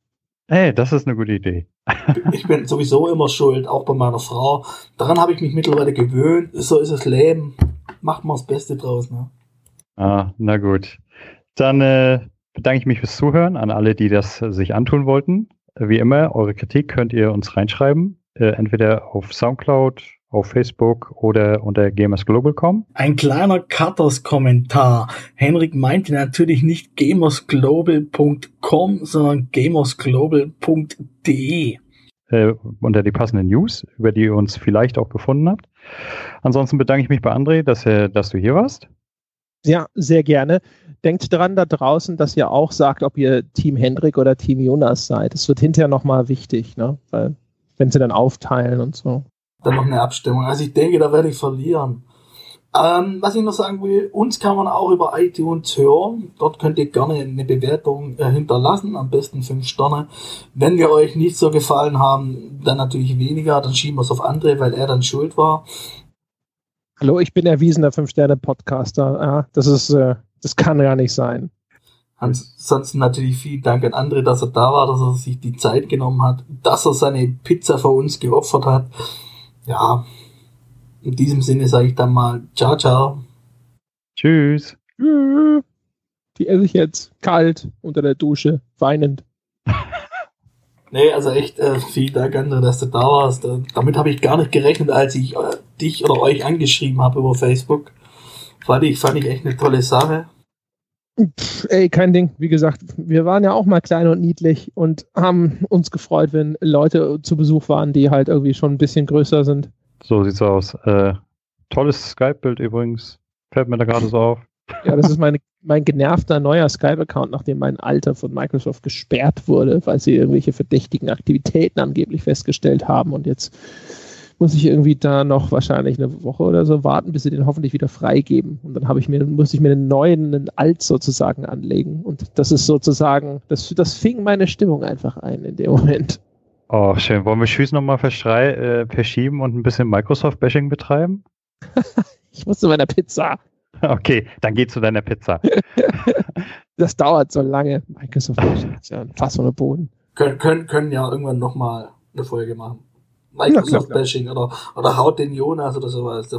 Hey, das ist eine gute Idee. ich bin sowieso immer schuld, auch bei meiner Frau. Daran habe ich mich mittlerweile gewöhnt. So ist das Leben. Macht mal das Beste draus, ne? Ah, na gut. Dann äh, bedanke ich mich fürs Zuhören an alle, die das sich antun wollten. Wie immer, eure Kritik könnt ihr uns reinschreiben, äh, entweder auf Soundcloud, auf Facebook oder unter gamersglobal.com. Ein kleiner Cutters-Kommentar. Henrik meinte natürlich nicht gamersglobal.com, sondern gamersglobal.de. Äh, unter die passenden News, über die ihr uns vielleicht auch gefunden habt. Ansonsten bedanke ich mich bei André, dass, er, dass du hier warst. Ja, sehr gerne. Denkt dran da draußen, dass ihr auch sagt, ob ihr Team Hendrik oder Team Jonas seid. Es wird hinterher nochmal wichtig, ne? Weil, wenn sie dann aufteilen und so. Dann noch eine Abstimmung. Also ich denke, da werde ich verlieren. Ähm, was ich noch sagen will, uns kann man auch über iTunes hören. Dort könnt ihr gerne eine Bewertung äh, hinterlassen, am besten fünf Sterne. Wenn wir euch nicht so gefallen haben, dann natürlich weniger, dann schieben wir es auf andere, weil er dann schuld war. Hallo, ich bin erwiesener Fünf-Sterne-Podcaster. Ja, das ist, äh, das kann gar nicht sein. Ansonsten natürlich vielen Dank an André, dass er da war, dass er sich die Zeit genommen hat, dass er seine Pizza für uns geopfert hat. Ja, in diesem Sinne sage ich dann mal ciao, ciao. Tschüss. Die esse ich jetzt kalt unter der Dusche, weinend. Nee, also echt äh, vielen Dank, André, dass du da warst. Äh, damit habe ich gar nicht gerechnet, als ich äh, dich oder euch angeschrieben habe über Facebook. Fand ich, fand ich echt eine tolle Sache. Pff, ey, kein Ding. Wie gesagt, wir waren ja auch mal klein und niedlich und haben uns gefreut, wenn Leute zu Besuch waren, die halt irgendwie schon ein bisschen größer sind. So sieht's aus. Äh, tolles Skype-Bild übrigens. Fällt mir da gerade so auf. Ja, das ist meine, mein genervter neuer Skype-Account, nachdem mein alter von Microsoft gesperrt wurde, weil sie irgendwelche verdächtigen Aktivitäten angeblich festgestellt haben. Und jetzt muss ich irgendwie da noch wahrscheinlich eine Woche oder so warten, bis sie den hoffentlich wieder freigeben. Und dann habe ich mir, muss ich mir einen neuen, einen alt sozusagen anlegen. Und das ist sozusagen, das, das fing meine Stimmung einfach ein in dem Moment. Oh, schön. Wollen wir Schüss nochmal äh, verschieben und ein bisschen Microsoft-Bashing betreiben? ich muss zu meiner Pizza. Okay, dann geh zu deiner Pizza. das dauert so lange. Microsoft-Bashing ist ja ein Fass ohne Boden. Können, können, können ja irgendwann nochmal eine Folge machen. Microsoft-Bashing oder, oder haut den Jonas oder sowas.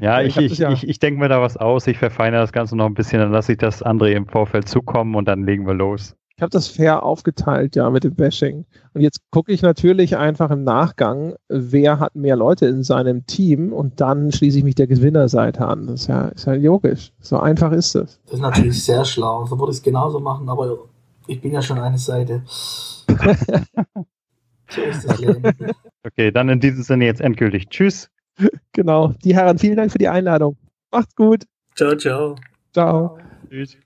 ja, ich, ich, ich, ich denke mir da was aus. Ich verfeinere das Ganze noch ein bisschen, dann lasse ich das andere im Vorfeld zukommen und dann legen wir los. Ich habe das fair aufgeteilt, ja, mit dem Bashing. Und jetzt gucke ich natürlich einfach im Nachgang, wer hat mehr Leute in seinem Team und dann schließe ich mich der Gewinnerseite an. Das ist ja, ist ja logisch. So einfach ist das. Das ist natürlich sehr schlau. So würde ich es genauso machen, aber ich bin ja schon eine Seite. so ist das Leben. Okay, dann in diesem Sinne jetzt endgültig. Tschüss. Genau. Die Herren, vielen Dank für die Einladung. Macht's gut. Ciao, ciao. Ciao. Tschüss.